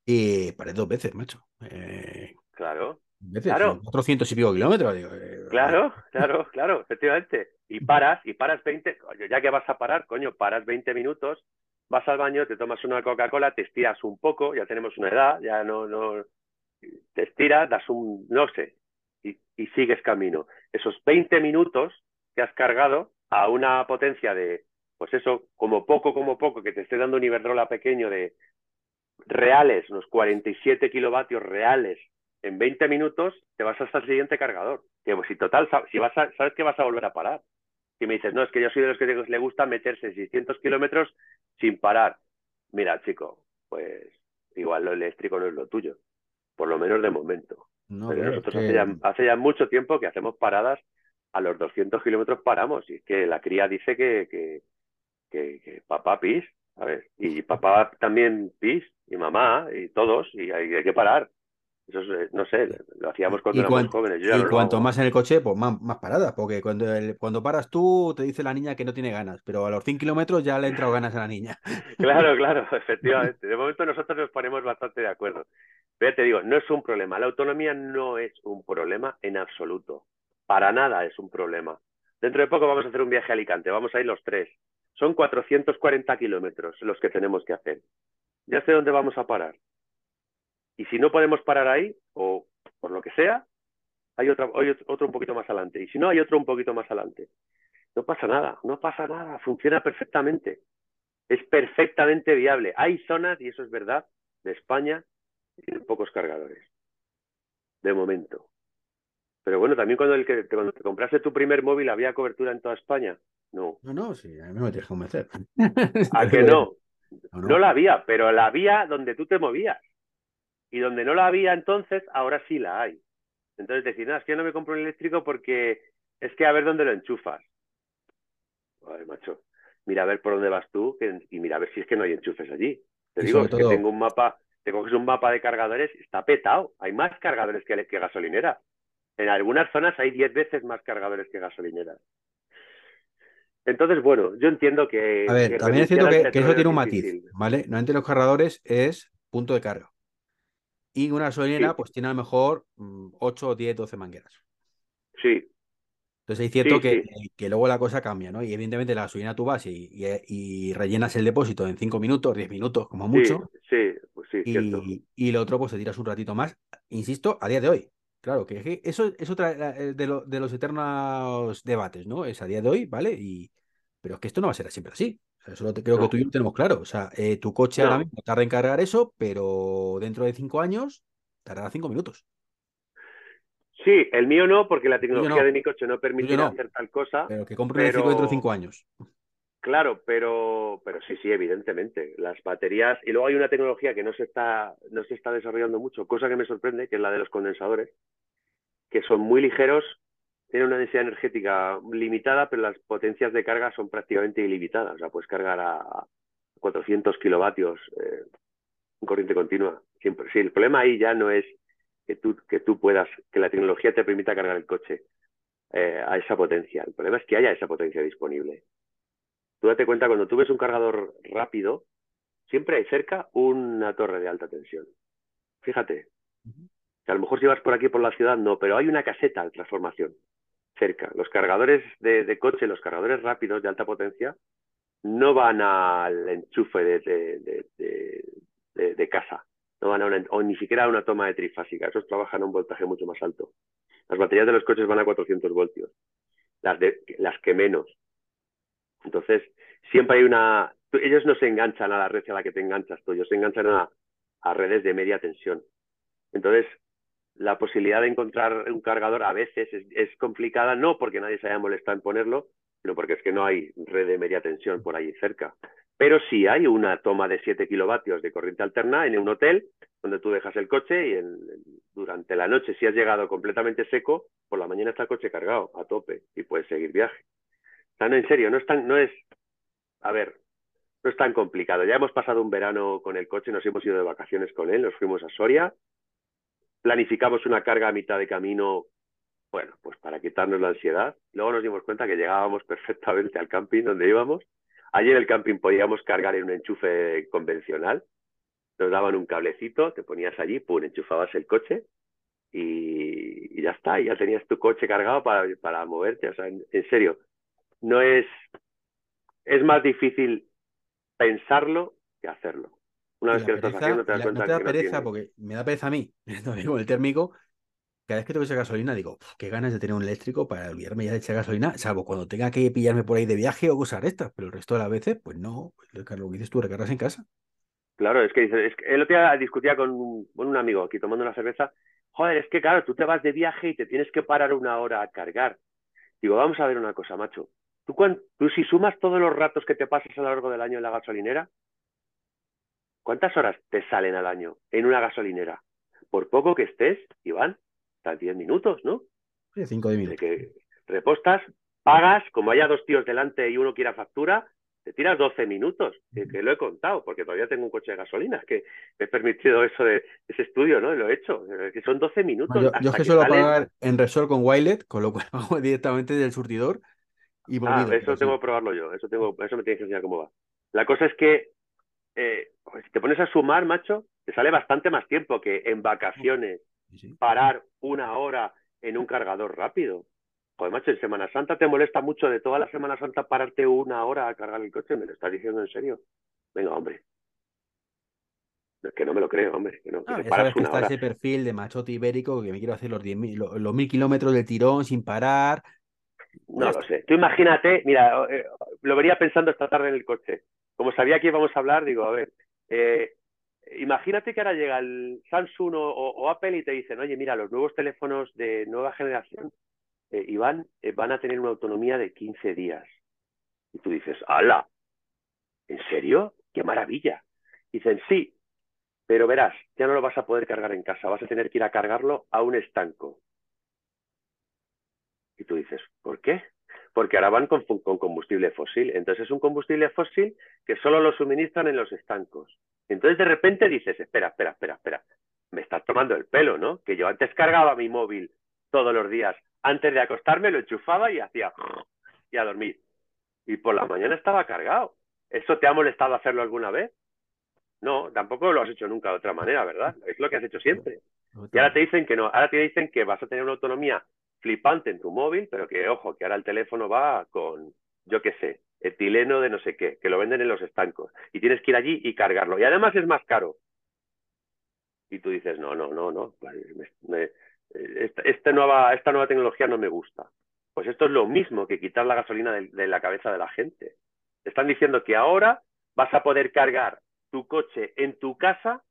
Y paré dos veces, macho. Eh, claro. Veces, claro. Otros cientos y pico kilómetros. Eh, claro, claro, claro, efectivamente. Y paras, y paras 20, ya que vas a parar, coño, paras 20 minutos, vas al baño, te tomas una Coca-Cola, te estiras un poco, ya tenemos una edad, ya no, no, te estiras, das un, no sé, y, sigues camino. Esos 20 minutos que has cargado a una potencia de, pues eso, como poco, como poco, que te esté dando un Iberdrola pequeño de reales, unos 47 kilovatios reales en 20 minutos, te vas hasta el siguiente cargador. Que pues, si total, si vas sabes que vas a volver a parar. Y me dices, no, es que yo soy de los que le gusta meterse 600 kilómetros sin parar. Mira, chico, pues igual lo eléctrico no es lo tuyo, por lo menos de momento. Pero nosotros hace, ya, mucho tiempo que hacemos paradas, a los 200 kilómetros paramos, y es que la cría dice que, que, que, papá pis, ver Y papá también pis, y mamá, y todos, y hay que parar. Eso eh, no sé, lo hacíamos cuando éramos jóvenes. y cuanto más en el coche, pues más, más paradas, porque cuando, cuando paras tú, te dice la niña que no tiene ganas, pero a los 100 kilómetros ya le ha entrado ganas a la niña. Claro, claro, efectivamente. De momento nosotros nos ponemos bastante de acuerdo. Pero te digo, no es un problema. La autonomía no es un problema en absoluto. Para nada es un problema. Dentro de poco vamos a hacer un viaje a Alicante, vamos a ir los tres. Son 440 kilómetros los que tenemos que hacer. Ya sé dónde vamos a parar. Y si no podemos parar ahí, o por lo que sea, hay, otra, otro un poquito más adelante. Y si no, hay otro un poquito más adelante. No pasa nada, no pasa nada, funciona perfectamente. Es perfectamente viable. Hay zonas, y eso es verdad, de España que tienen pocos cargadores. De momento. Pero bueno, también cuando, el que, cuando te compraste tu primer móvil, ¿había cobertura en toda España? No. No, no, sí, a mí me tienes que meter. ¿A que no? no? No la había, pero la había donde tú te movías. Y donde no la había entonces, ahora sí la hay. Entonces decir, no, es que yo no me compro un eléctrico porque es que a ver dónde lo enchufas. Ay, macho, mira a ver por dónde vas tú y mira a ver si es que no hay enchufes allí. Te digo, que tengo un mapa, te coges un mapa de cargadores, está petado. Hay más cargadores que, que gasolineras. En algunas zonas hay 10 veces más cargadores que gasolineras. Entonces, bueno, yo entiendo que. A ver, también es cierto que, eso tiene un matiz, ¿vale? Normalmente los cargadores es punto de carga. Y una gasolinera, pues tiene a lo mejor 8, 10, 12 mangueras. Sí. Entonces es cierto que, que, luego la cosa cambia, ¿no? Y evidentemente la gasolina tú vas y, y, rellenas el depósito en 5 minutos, 10 minutos, como mucho. Sí, pues sí, y, y, lo otro, pues te tiras un ratito más. Insisto, a día de hoy. Claro, que eso es otra eh, de, de, los eternos debates, ¿no? Es a día de hoy, ¿vale? Y, pero es que esto no va a ser siempre así. Eso lo creo que tú y yo tenemos claro. O sea, eh, tu coche ahora mismo tarda en cargar eso, pero dentro de cinco años tardará cinco minutos. Sí, el mío no, porque la tecnología de mi coche no permite hacer tal cosa. Pero que compre un dentro de cinco años. Claro, pero, pero sí, sí, evidentemente. Las baterías. Y luego hay una tecnología que no se está, no se está desarrollando mucho, cosa que me sorprende, que es la de los condensadores, que son muy ligeros, tienen una densidad energética limitada, pero las potencias de carga son prácticamente ilimitadas. O sea, puedes cargar a 400 kilovatios eh, en corriente continua. Siempre. Sí, el problema ahí ya no es que tú, que tú puedas, que la tecnología te permita cargar el coche eh, a esa potencia. El problema es que haya esa potencia disponible. Tú date cuenta, cuando tú ves un cargador rápido, siempre hay cerca una torre de alta tensión. Fíjate. Que a lo mejor si vas por aquí por la ciudad, no, pero hay una caseta de transformación cerca. Los cargadores de, coche, los cargadores rápidos de alta potencia, no van al enchufe de, casa, no van a una, o ni siquiera a una toma de trifásica. Esos trabajan a un voltaje mucho más alto. Las baterías de los coches van a 400 voltios, las que menos. Entonces, siempre hay una... Ellos no se enganchan a la red a la que te enganchas tú, ellos se enganchan a, redes de media tensión. Entonces, la posibilidad de encontrar un cargador a veces es, complicada, no porque nadie se haya molestado en ponerlo, sino porque es que no hay red de media tensión por ahí cerca. Pero sí hay una toma de 7 kilovatios de corriente alterna en un hotel donde tú dejas el coche y durante la noche, si has llegado completamente seco, por la mañana está el coche cargado a tope y puedes seguir viaje en serio, no es tan, no es, a ver, no es tan complicado. Ya hemos pasado un verano con el coche, nos hemos ido de vacaciones con él, nos fuimos a Soria, planificamos una carga a mitad de camino, bueno, pues para quitarnos la ansiedad. Luego nos dimos cuenta que llegábamos perfectamente al camping donde íbamos. Allí en el camping podíamos cargar en un enchufe convencional. Nos daban un cablecito, te ponías allí, pum, enchufabas el coche y, ya está, ya tenías tu coche cargado para, para moverte. O sea, en serio, no es, es más difícil pensarlo que hacerlo. Una vez que lo estás haciendo, te das cuenta no te da pereza, porque me da pereza a mí, con el térmico. Cada vez que tengo que echar gasolina, digo, qué ganas de tener un eléctrico para olvidarme ya de echar gasolina, salvo cuando tenga que pillarme por ahí de viaje o cosas estas, pero el resto de las veces, pues no, lo que dices tú, recargas en casa. Claro, es que, es que el otro día discutía con un, con un amigo aquí tomando una cerveza. Joder, es que claro, tú te vas de viaje y te tienes que parar una hora a cargar. Digo, vamos a ver una cosa, macho. Tú, si sumas todos los ratos que te pasas a lo largo del año en la gasolinera, ¿cuántas horas te salen al año en una gasolinera? Por poco que estés, Iván, estás 10 minutos, ¿no? Sí, 5 de minutos. que repostas, pagas, como haya dos tíos delante y uno quiera factura, te tiras 12 minutos, que, lo he contado, porque todavía tengo un coche de gasolina, que me he permitido eso de ese estudio, ¿no? Lo he hecho, que son 12 minutos. yo, yo es que suelo pagar en Resort con Wilet, con lo cual hago directamente del surtidor ah, eso tengo que probarlo yo, eso, tengo, eso me tienes que enseñar cómo va. La cosa es que eh, si te pones a sumar, macho, te sale bastante más tiempo que en vacaciones parar una hora en un cargador rápido. Joder, macho, en Semana Santa te molesta mucho de toda la Semana Santa pararte una hora a cargar el coche, ¿me lo estás diciendo en serio? Venga, hombre. Es que no me lo creo, hombre. Que no, que sabes que está ese perfil de machote ibérico que me quiero hacer los, 10, los, los mil kilómetros de tirón sin parar, no lo sé. Tú imagínate, mira, eh, lo venía pensando esta tarde en el coche. Como sabía que íbamos a hablar, digo, a ver, eh, imagínate que ahora llega el Samsung o, Apple y te dicen, oye, mira, los nuevos teléfonos de nueva generación, eh, Iván, eh, van a tener una autonomía de 15 días. Y tú dices, ¡hala! ¿En serio? ¡Qué maravilla! Dicen, sí, pero verás, ya no lo vas a poder cargar en casa, vas a tener que ir a cargarlo a un estanco. Y tú dices, ¿por qué? Porque ahora van con, con, combustible fósil. Entonces es un combustible fósil que solo lo suministran en los estancos. Entonces de repente dices, espera, espera, espera, espera, me estás tomando el pelo, ¿no? Que yo antes cargaba mi móvil todos los días. Antes de acostarme lo enchufaba y hacía y a dormir. Y por la mañana estaba cargado. ¿Eso te ha molestado hacerlo alguna vez? No, tampoco lo has hecho nunca de otra manera, ¿verdad? Es lo que has hecho siempre. Y ahora te dicen que no, ahora te dicen que vas a tener una autonomía flipante en tu móvil, pero que ojo, que ahora el teléfono va con, yo qué sé, etileno de no sé qué, que lo venden en los estancos. Y tienes que ir allí y cargarlo. Y además es más caro. Y tú dices, no, no, no, no, pues esta, nueva, esta nueva tecnología no me gusta. Pues esto es lo mismo que quitar la gasolina de, de la cabeza de la gente. Están diciendo que ahora vas a poder cargar tu coche en tu casa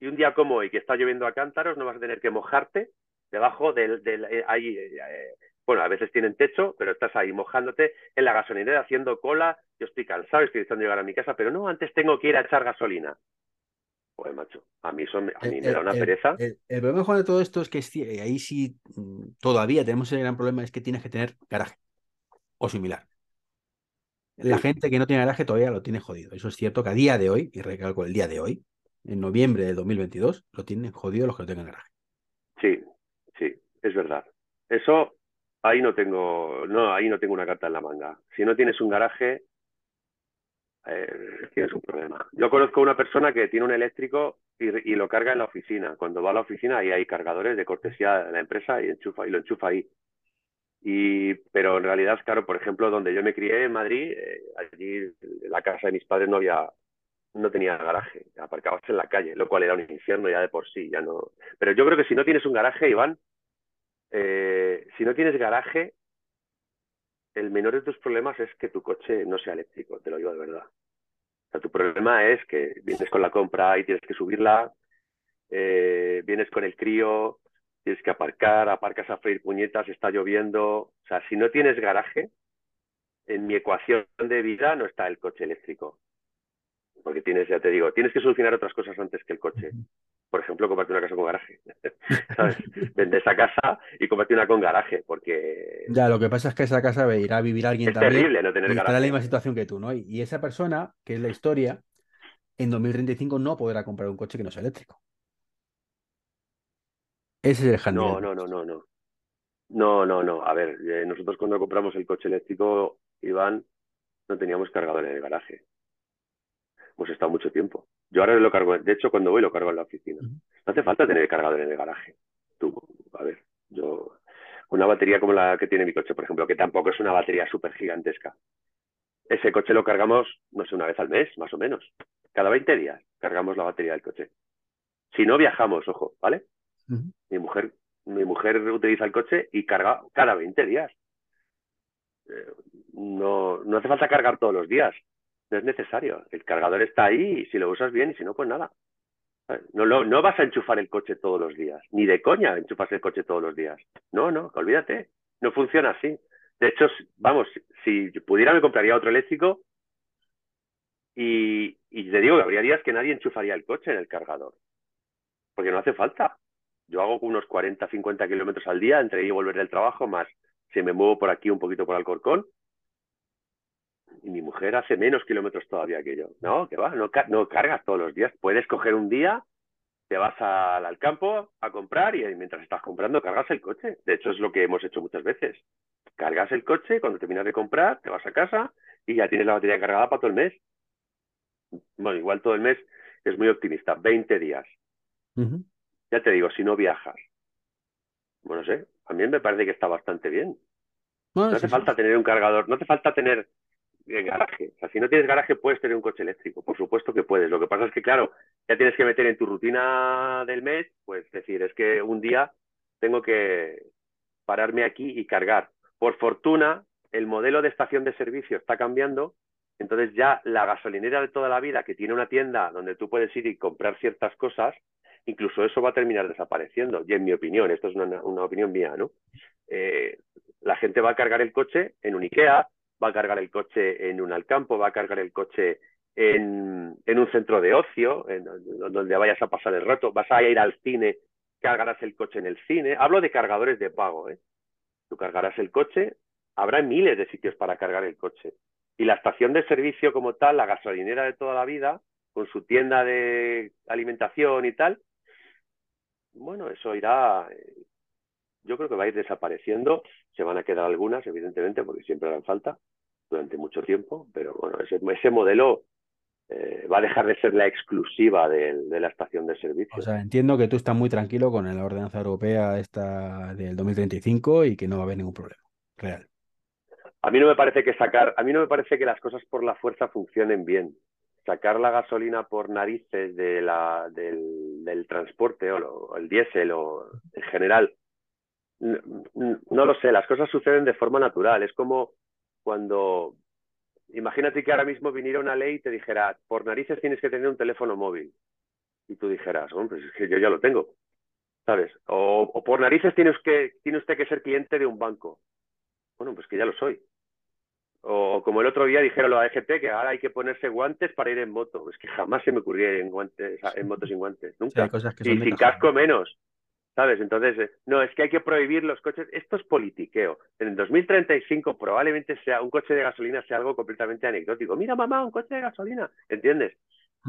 y un día como hoy, que está lloviendo a cántaros, no vas a tener que mojarte debajo del... del eh, ahí, eh, eh, bueno, a veces tienen techo, pero estás ahí mojándote en la gasolinera haciendo cola. Yo estoy cansado, estoy deseando llegar a mi casa, pero no, antes tengo que ir a echar gasolina. Pues macho, a mí, son, a mí me da una pereza. El, problema de todo esto es que ahí sí mm, todavía tenemos el gran problema, es que tienes que tener garaje o similar. La gente que no tiene garaje todavía lo tiene jodido. Eso es cierto que a día de hoy, y recalco el día de hoy, en noviembre de 2022, lo tienen jodido los que no tengan garaje. Es verdad. Eso ahí no tengo, no, ahí no tengo una carta en la manga. Si no tienes un garaje, eh, tienes un problema. Yo conozco una persona que tiene un eléctrico y, lo carga en la oficina. Cuando va a la oficina ahí hay cargadores de cortesía de la empresa y enchufa y lo enchufa ahí. Y, pero en realidad, claro, por ejemplo, donde yo me crié en Madrid, eh, allí la casa de mis padres no había, no tenía garaje, aparcabas en la calle, lo cual era un infierno ya de por sí, ya no. Pero yo creo que si no tienes un garaje, Iván, eh, si no tienes garaje, el menor de tus problemas es que tu coche no sea eléctrico, te lo digo de verdad. O sea, tu problema es que vienes con la compra y tienes que subirla, eh, vienes con el crío, tienes que aparcar, aparcas a freír puñetas, está lloviendo. O sea, si no tienes garaje, en mi ecuación de vida no está el coche eléctrico. Porque tienes, ya te digo, tienes que solucionar otras cosas antes que el coche. Por ejemplo, comprarte una casa con garaje. ¿Sabes? Vende esa casa y comprarte una con garaje, porque... Ya, lo que pasa es que esa casa irá a vivir alguien es también. terrible no tener y garaje. estará en la misma situación que tú, ¿no? Y esa persona, que es la historia, en 2035 no podrá comprar un coche que no sea eléctrico. Ese es el handicap. No, no, no, no, no. No, no, no. A ver, eh, nosotros cuando compramos el coche eléctrico, Iván, no teníamos cargador en el garaje. Hemos estado mucho tiempo. Yo ahora lo cargo, de hecho, cuando voy lo cargo en la oficina. No hace falta tener cargador en el garaje. Tú, a ver, yo, una batería como la que tiene mi coche, por ejemplo, que tampoco es una batería súper gigantesca. Ese coche lo cargamos, no sé, una vez al mes, más o menos. Cada 20 días cargamos la batería del coche. Si no viajamos, ojo, ¿vale? Uh -huh. Mi mujer, mi mujer utiliza el coche y carga cada 20 días. Eh, no, no hace falta cargar todos los días. No es necesario. El cargador está ahí y si lo usas bien y si no, pues nada. No, no, no vas a enchufar el coche todos los días. Ni de coña enchufas el coche todos los días. No, no, olvídate. No funciona así. De hecho, vamos, si pudiera me compraría otro eléctrico y, y te digo que habría días que nadie enchufaría el coche en el cargador. Porque no hace falta. Yo hago unos 40, 50 kilómetros al día entre ir y volver del trabajo, más si me muevo por aquí un poquito por Alcorcón. Y mi mujer hace menos kilómetros todavía que yo. No, que va, no, no cargas todos los días. Puedes coger un día, te vas al, al campo a comprar y mientras estás comprando cargas el coche. De hecho, es lo que hemos hecho muchas veces. Cargas el coche, cuando terminas de comprar, te vas a casa y ya tienes la batería cargada para todo el mes. Bueno, igual todo el mes es muy optimista. 20 días. Uh -huh. Ya te digo, si no viajas. Bueno, no sé, a mí me parece que está bastante bien. Bueno, no hace sí, falta sí. tener un cargador, no hace falta tener garaje. O sea, si no tienes garaje, puedes tener un coche eléctrico. Por supuesto que puedes. Lo que pasa es que, claro, ya tienes que meter en tu rutina del mes, pues decir, es que un día tengo que pararme aquí y cargar. Por fortuna, el modelo de estación de servicio está cambiando. Entonces ya la gasolinera de toda la vida, que tiene una tienda donde tú puedes ir y comprar ciertas cosas, incluso eso va a terminar desapareciendo. Y en mi opinión, esto es una, una opinión mía, ¿no? Eh, la gente va a cargar el coche en un IKEA, va a cargar el coche en un Alcampo, va a cargar el coche en, en un centro de ocio, en, donde vayas a pasar el rato, vas a ir al cine, cargarás el coche en el cine. Hablo de cargadores de pago, ¿eh? Tú cargarás el coche habrá miles de sitios para cargar el coche. Y la estación de servicio como tal, la gasolinera de toda la vida, con su tienda de alimentación y tal, bueno, eso irá, eh, yo creo que va a ir desapareciendo, se van a quedar algunas, evidentemente, porque siempre harán falta durante mucho tiempo, pero bueno, ese, ese modelo eh, va a dejar de ser la exclusiva de, la estación de servicio. O sea, entiendo que tú estás muy tranquilo con la ordenanza europea esta del 2035 y que no va a haber ningún problema real. A mí no me parece que sacar, a mí no me parece que las cosas por la fuerza funcionen bien. Sacar la gasolina por narices de la, del, transporte o, el diésel o en general, no, no lo sé, las cosas suceden de forma natural. Es como cuando imagínate que ahora mismo viniera una ley y te dijera, por narices tienes que tener un teléfono móvil. Y tú dijeras, hombre, es que yo ya lo tengo. ¿Sabes? O, por narices tienes que, tiene usted que ser cliente de un banco. Bueno, pues que ya lo soy. O, como el otro día dijeron los AGT que ahora hay que ponerse guantes para ir en moto. Es que jamás se me ocurría ir en, guantes, en moto sin guantes. Nunca. y sin casco menos. ¿Sabes? Entonces, eh, no, es que hay que prohibir los coches. Esto es politiqueo. En el 2035 probablemente sea un coche de gasolina sea algo completamente anecdótico. Mira, mamá, un coche de gasolina. ¿Entiendes?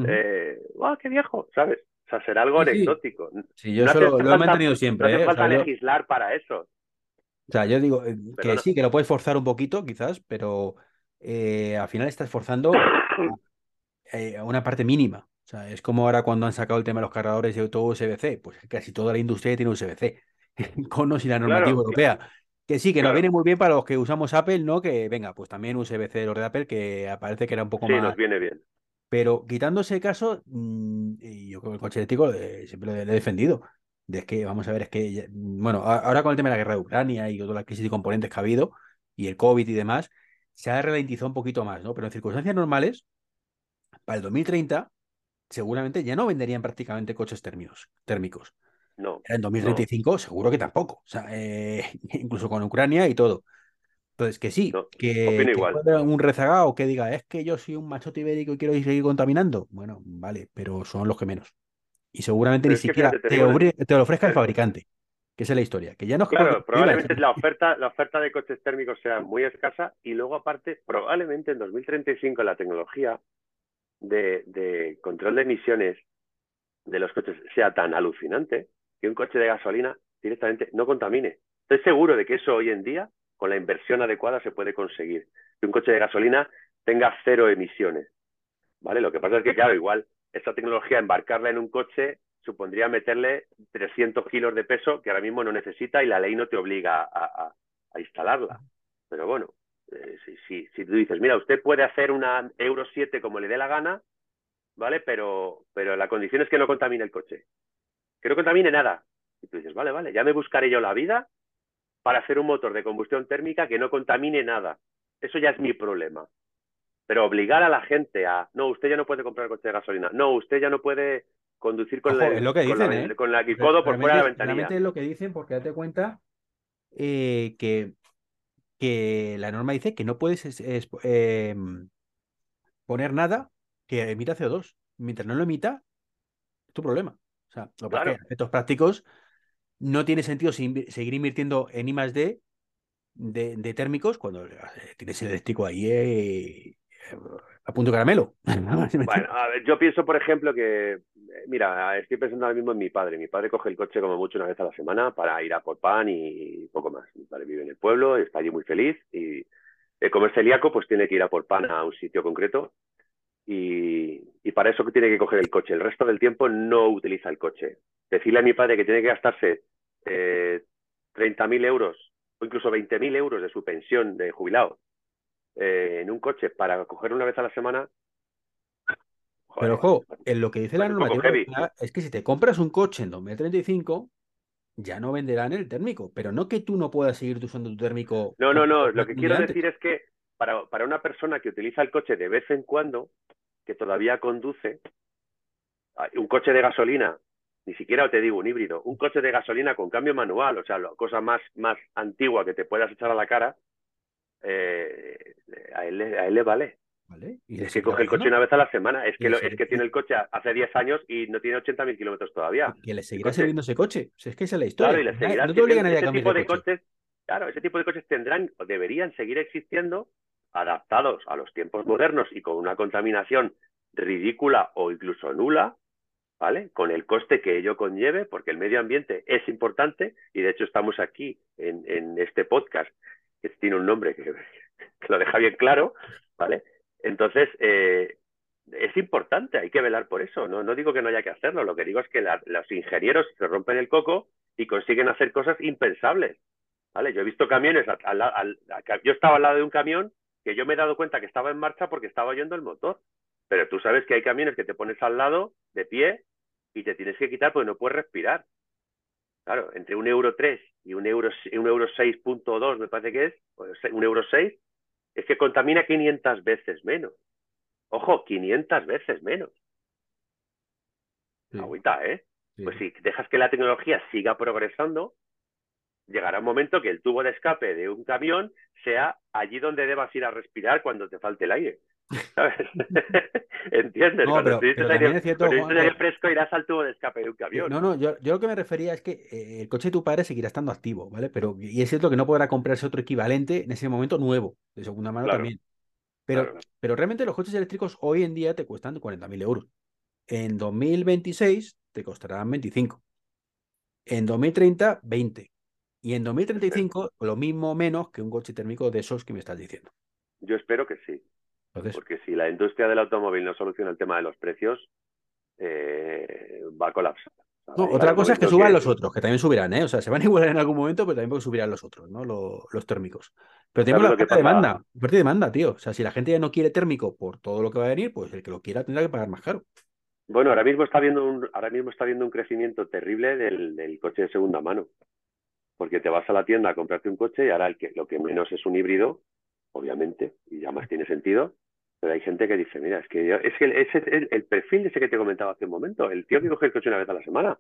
eh, qué viejo! ¿Sabes? O sea, será algo anecdótico. Sí, yo eso lo, he mantenido siempre. No hace ¿eh? falta legislar para eso. O sea, yo digo que sí, que lo puedes forzar un poquito, quizás, pero al final estás forzando a una parte mínima. O sea, es como ahora cuando han sacado el tema de los cargadores de auto USB-C, pues casi toda la industria tiene USB-C, con o sin la normativa europea. Que sí, que nos viene muy bien para los que usamos Apple, ¿no? Que venga, pues también USB-C de los de Apple, que aparece que era un poco más. Sí, nos viene bien. Pero quitando ese caso, mm, y yo con el coche eléctrico eh, siempre lo he defendido. De que, vamos a ver, es que, bueno, ahora con el tema de la guerra de Ucrania y toda la crisis de componentes que ha habido, y el COVID y demás, se ha ralentizado un poquito más, ¿no? Pero en circunstancias normales, para el 2030, seguramente ya no venderían prácticamente coches térmicos. térmicos. No. En 2035 seguro que tampoco. O sea, eh, incluso con Ucrania y todo. Entonces, que sí, que, un rezagado que diga, es que yo soy un machote ibérico y quiero seguir contaminando. Bueno, vale, pero son los que menos. Y seguramente ni siquiera te, lo ofrezca el fabricante, que es la historia. Que ya no claro, probablemente la oferta, la oferta de coches térmicos sea muy escasa y luego aparte, probablemente en 2035 la tecnología de, control de emisiones de los coches sea tan alucinante que un coche de gasolina directamente no contamine. Estoy seguro de que eso hoy en día, con la inversión adecuada, se puede conseguir. Que un coche de gasolina tenga cero emisiones. ¿Vale? Lo que pasa es que, claro, igual esta tecnología, embarcarla en un coche, supondría meterle 300 kilos de peso que ahora mismo no necesita y la ley no te obliga a instalarla. Pero bueno, eh, si, si, tú dices, mira, usted puede hacer una Euro 7 como le dé la gana, ¿vale? Pero, pero la condición es que no contamine el coche. Que no contamine nada. Y tú dices, vale, vale, ya me buscaré yo la vida para hacer un motor de combustión térmica que no contamine nada. Eso ya es mi problema. Pero obligar a la gente a, no, usted ya no puede comprar coche de gasolina, no, usted ya no puede conducir con, la, lo que dicen, con, ¿eh? con la por fuera de la ventanilla. es lo que dicen porque date cuenta eh, que que la norma dice que no puedes em, poner nada que emita CO2. Mientras no lo emita, es tu problema. O sea, lo que efectos prácticos no tiene sentido seguir invirtiendo en I más D de, térmicos cuando eh, tienes el eléctrico ahí eh, a punto caramelo. bueno, a ver, yo pienso, por ejemplo, que, mira, estoy pensando ahora mismo en mi padre. Mi padre coge el coche como mucho una vez a la semana para ir a por pan y poco más. Mi padre vive en el pueblo, está allí muy feliz y eh, como es celíaco, pues tiene que ir a por pan a un sitio concreto y, para eso tiene que coger el coche. El resto del tiempo no utiliza el coche. Decirle a mi padre que tiene que gastarse eh, 30.000 euros o incluso 20.000 euros de su pensión de jubilado eh, en un coche para coger una vez a la semana. Pero ojo, en lo que dice la normativa es que si te compras un coche en 2035, ya no venderán el térmico, pero no que tú no puedas seguir usando tu térmico. No, no, no, lo que quiero decir es que para, para una persona que utiliza el coche de vez en cuando, que todavía conduce, un coche de gasolina, ni siquiera te digo un híbrido, un coche de gasolina con cambio manual, o sea, la cosa más, más antigua que te puedas echar a la cara, eh, a, él, a él le vale. ¿Vale? ¿Y es que coge el coche una vez a la semana. Es que, es que tiene el coche hace 10 años y no tiene 80.000 kilómetros todavía. Que le seguirá sirviendo ese coche. es que esa es la historia. Claro, y le seguirá no te obligan a tipo de coche. coches Claro, ese tipo de coches tendrán o deberían seguir existiendo adaptados a los tiempos modernos y con una contaminación ridícula o incluso nula, ¿vale? Con el coste que ello conlleve, porque el medio ambiente es importante y de hecho estamos aquí en, en este podcast, tiene un nombre que, lo deja bien claro, ¿vale? Entonces, eh, es importante, hay que velar por eso. ¿no? no digo que no haya que hacerlo, lo que digo es que los ingenieros se rompen el coco y consiguen hacer cosas impensables. ¿vale? Yo he visto camiones, yo estaba al lado de un camión que yo me he dado cuenta que estaba en marcha porque estaba oyendo el motor. Pero tú sabes que hay camiones que te pones al lado, de pie, y te tienes que quitar porque no puedes respirar. Claro, entre un euro 3 y un euro, un euro 6.2 me parece que es, un euro 6, es que contamina 500 veces menos. Ojo, 500 veces menos. Sí. Agüita, ¿eh? Pues si dejas que la tecnología siga progresando, llegará un momento que el tubo de escape de un camión sea allí donde debas ir a respirar cuando te falte el aire. ¿Sabes? ¿Entiendes? No, cuando pero, pero aire, cierto, cuando aire fresco irás al tubo de escape de un camión. No, no, yo, yo lo que me refería es que eh, el coche de tu padre seguirá estando activo, ¿vale? Pero y es cierto que no podrá comprarse otro equivalente en ese momento nuevo, de segunda mano Claro. también. Pero, Claro. pero realmente los coches eléctricos hoy en día te cuestan 40.000 euros. En 2026 te costarán 25. En 2030, 20. Y en 2035, lo mismo o menos que un coche térmico de esos que me estás diciendo. Yo espero que sí. Entonces, Porque si la industria del automóvil no soluciona el tema de los precios, eh, va a colapsar. No, otra cosa es que suban los otros, que también subirán, ¿eh? O sea, se van a igualar en algún momento, pero también porque subirán los otros, ¿no? Lo- Los, térmicos. Pero tenemos ¿Sabes la y pasa? demanda, oferta y demanda, tío. O sea, si la gente ya no quiere térmico por todo lo que va a venir, pues el que lo quiera tendrá que pagar más caro. Bueno, ahora mismo está viendo un, ahora mismo está viendo un crecimiento terrible del, del coche de segunda mano. Porque te vas a la tienda a comprarte un coche y ahora el que, lo que menos es un híbrido, obviamente, y ya más tiene sentido. Pero hay gente que dice, mira, es que yo- es que el, ese, el, el perfil de ese que te comentaba hace un momento, el tío que coge el coche una vez a la semana,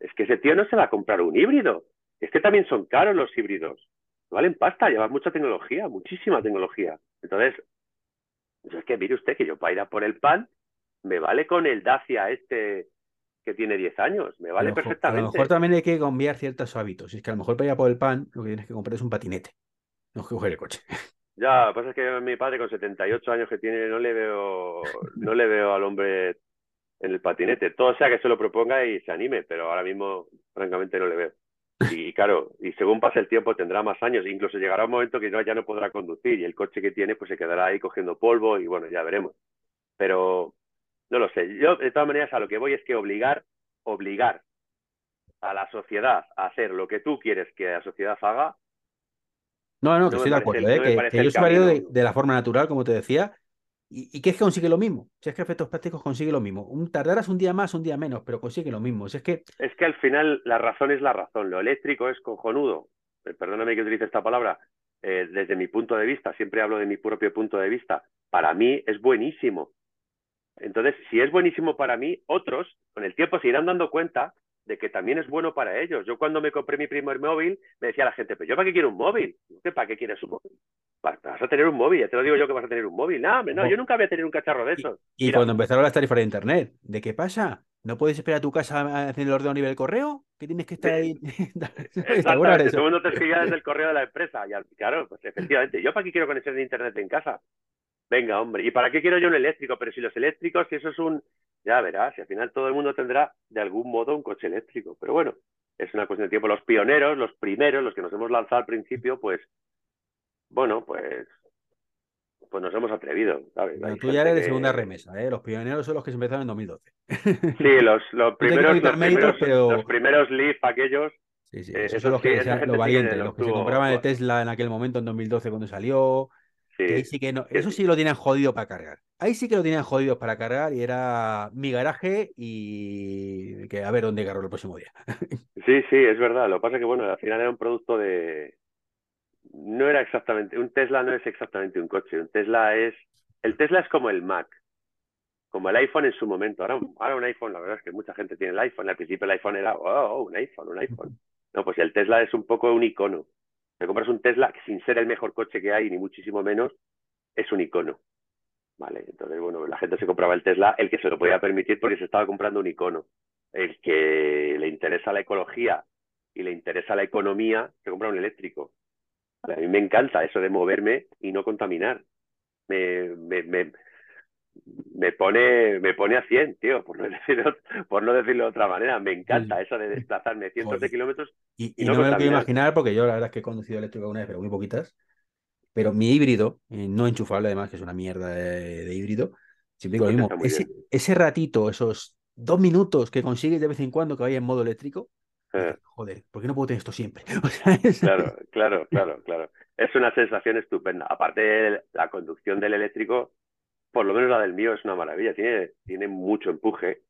es que ese tío no se va a comprar un híbrido. Es que también son caros los híbridos. Valen pasta, llevan mucha tecnología, muchísima tecnología. Entonces, yo es que mire usted que yo para ir a por el pan, me vale con el Dacia este que tiene 10 años, me vale mejor, a lo perfectamente. mejor también hay que cambiar ciertos hábitos. Y es que a lo mejor para ir a por el pan, lo que tienes que comprar es un patinete. No es que coger el coche. Ya, lo que pasa es que mi padre con 78 años que tiene, no le veo, no le veo al hombre en el patinete. Todo sea que se lo proponga y se anime, pero ahora mismo, francamente, no le veo. Y claro, y según pase el tiempo tendrá más años, incluso llegará un momento que ya no podrá conducir y el coche que tiene pues se quedará ahí cogiendo polvo y bueno, ya veremos. Pero no lo sé. Yo, de todas maneras, a lo que voy es que obligar, obligar a la sociedad a hacer lo que tú quieres que la sociedad haga, No, no, que estoy de acuerdo, el- ¿eh? no Que, yo soy válido de, de la forma natural, como te decía. Y, y que es que consigue lo mismo. Si es que efectos prácticos consigue lo mismo. Un, tardarás un día más, un día menos, pero consigue lo mismo. Si es que Es que al final la razón es la razón. Lo eléctrico es cojonudo. Eh, Perdóname que utilice esta palabra. Eh, desde mi punto de vista, siempre hablo de mi propio punto de vista. Para mí es buenísimo. Entonces, si es buenísimo para mí, otros con el tiempo se irán dando cuenta de que también es bueno para ellos. Yo cuando me compré mi primer móvil, me decía la gente, pero yo para qué quiero un móvil? ¿Qué, ¿Para qué quieres un móvil? Vas a tener un móvil, ya te lo digo yo que vas a tener un móvil. No, hombre, no, yo nunca voy a tener un cacharro de esos. y cuando empezaron las tarifas de internet, ¿de qué pasa? ¿No puedes esperar a tu casa a hacer el ordenador a nivel correo? ¿Que tienes que estar ahí? ¿Te acuerdas de Exactamente, todo el mundo te escribía desde el correo de la empresa. Y claro, pues efectivamente, ¿yo para qué quiero conexión de internet en casa? Venga, hombre, ¿y para qué quiero yo un eléctrico? Pero si los eléctricos, si eso es un... Ya verás, si al final todo el mundo tendrá de algún modo un coche eléctrico. Pero bueno, es una cuestión de tiempo. Los pioneros, los primeros, los que nos hemos lanzado al principio, pues, bueno, pues, pues nos hemos atrevido, ¿sabes? Bueno, tú ya eres de segunda remesa, ¿eh? Los pioneros son los que se empezaron en 2012. Sí, los, los primeros, los méritos, primeros, pero los primeros Leaf, aquellos, sí, sí, eh, esos son los que los sí que valientes, los los que se compraban el buah, Tesla en aquel momento, en 2012, cuando salió. Que ahí sí, sí que no, que eso sí. sí lo tenían jodido para cargar. Ahí sí que lo tenían jodidos para cargar y era mi garaje y que a ver dónde cargo el próximo día. Sí, sí, es verdad. Lo que pasa es que, bueno, al final era un producto de... No era exactamente... Un Tesla no es exactamente un coche. Un Tesla es... El Tesla es como el Mac, como el iPhone en su momento. Ahora, ahora un iPhone, la verdad es que mucha gente tiene el iPhone. Al principio el iPhone era, oh, un iPhone, un iPhone. No, pues el Tesla es un poco un icono. Te compras un Tesla sin ser el mejor coche que hay, ni muchísimo menos, es un icono. Vale, entonces, bueno, la gente se compraba el Tesla, el que se lo podía permitir porque se estaba comprando un icono. El que le interesa la ecología y le interesa la economía, se compra un eléctrico. A mí me encanta eso de moverme y no contaminar. Me, me, me, me pone, me pone a 100, tío, por no, decirlo, por no decirlo de otra manera. Me encanta eso de desplazarme cientos de kilómetros. Y, y, no, me lo quiero imaginar porque yo la verdad es que he conducido eléctrico una vez, pero muy poquitas. Pero mi híbrido, eh, no enchufable además, que es una mierda de, híbrido, siempre digo lo mismo. Ese, ese, ratito, esos dos minutos que consigues de vez en cuando que vaya en modo eléctrico, eh. joder, ¿por qué no puedo tener esto siempre? Claro, claro, claro, claro. Es una sensación estupenda. Aparte, la conducción del eléctrico, por lo menos la del mío, es una maravilla. Tiene, tiene mucho empuje.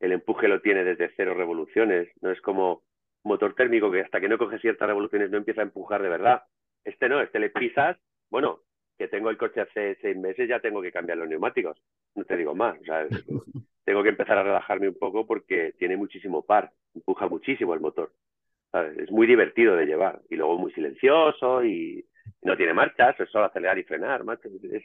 El empuje lo tiene desde cero revoluciones. No es como motor térmico que hasta que no coge ciertas revoluciones no empieza a empujar de verdad. Este no, este le pisas, bueno, que tengo el coche hace seis meses, ya tengo que cambiar los neumáticos. No te digo más. O sea, tengo que empezar a relajarme un poco porque tiene muchísimo par, empuja muchísimo el motor. Es muy divertido de llevar y luego muy silencioso y no tiene marchas, es solo acelerar y frenar. Es,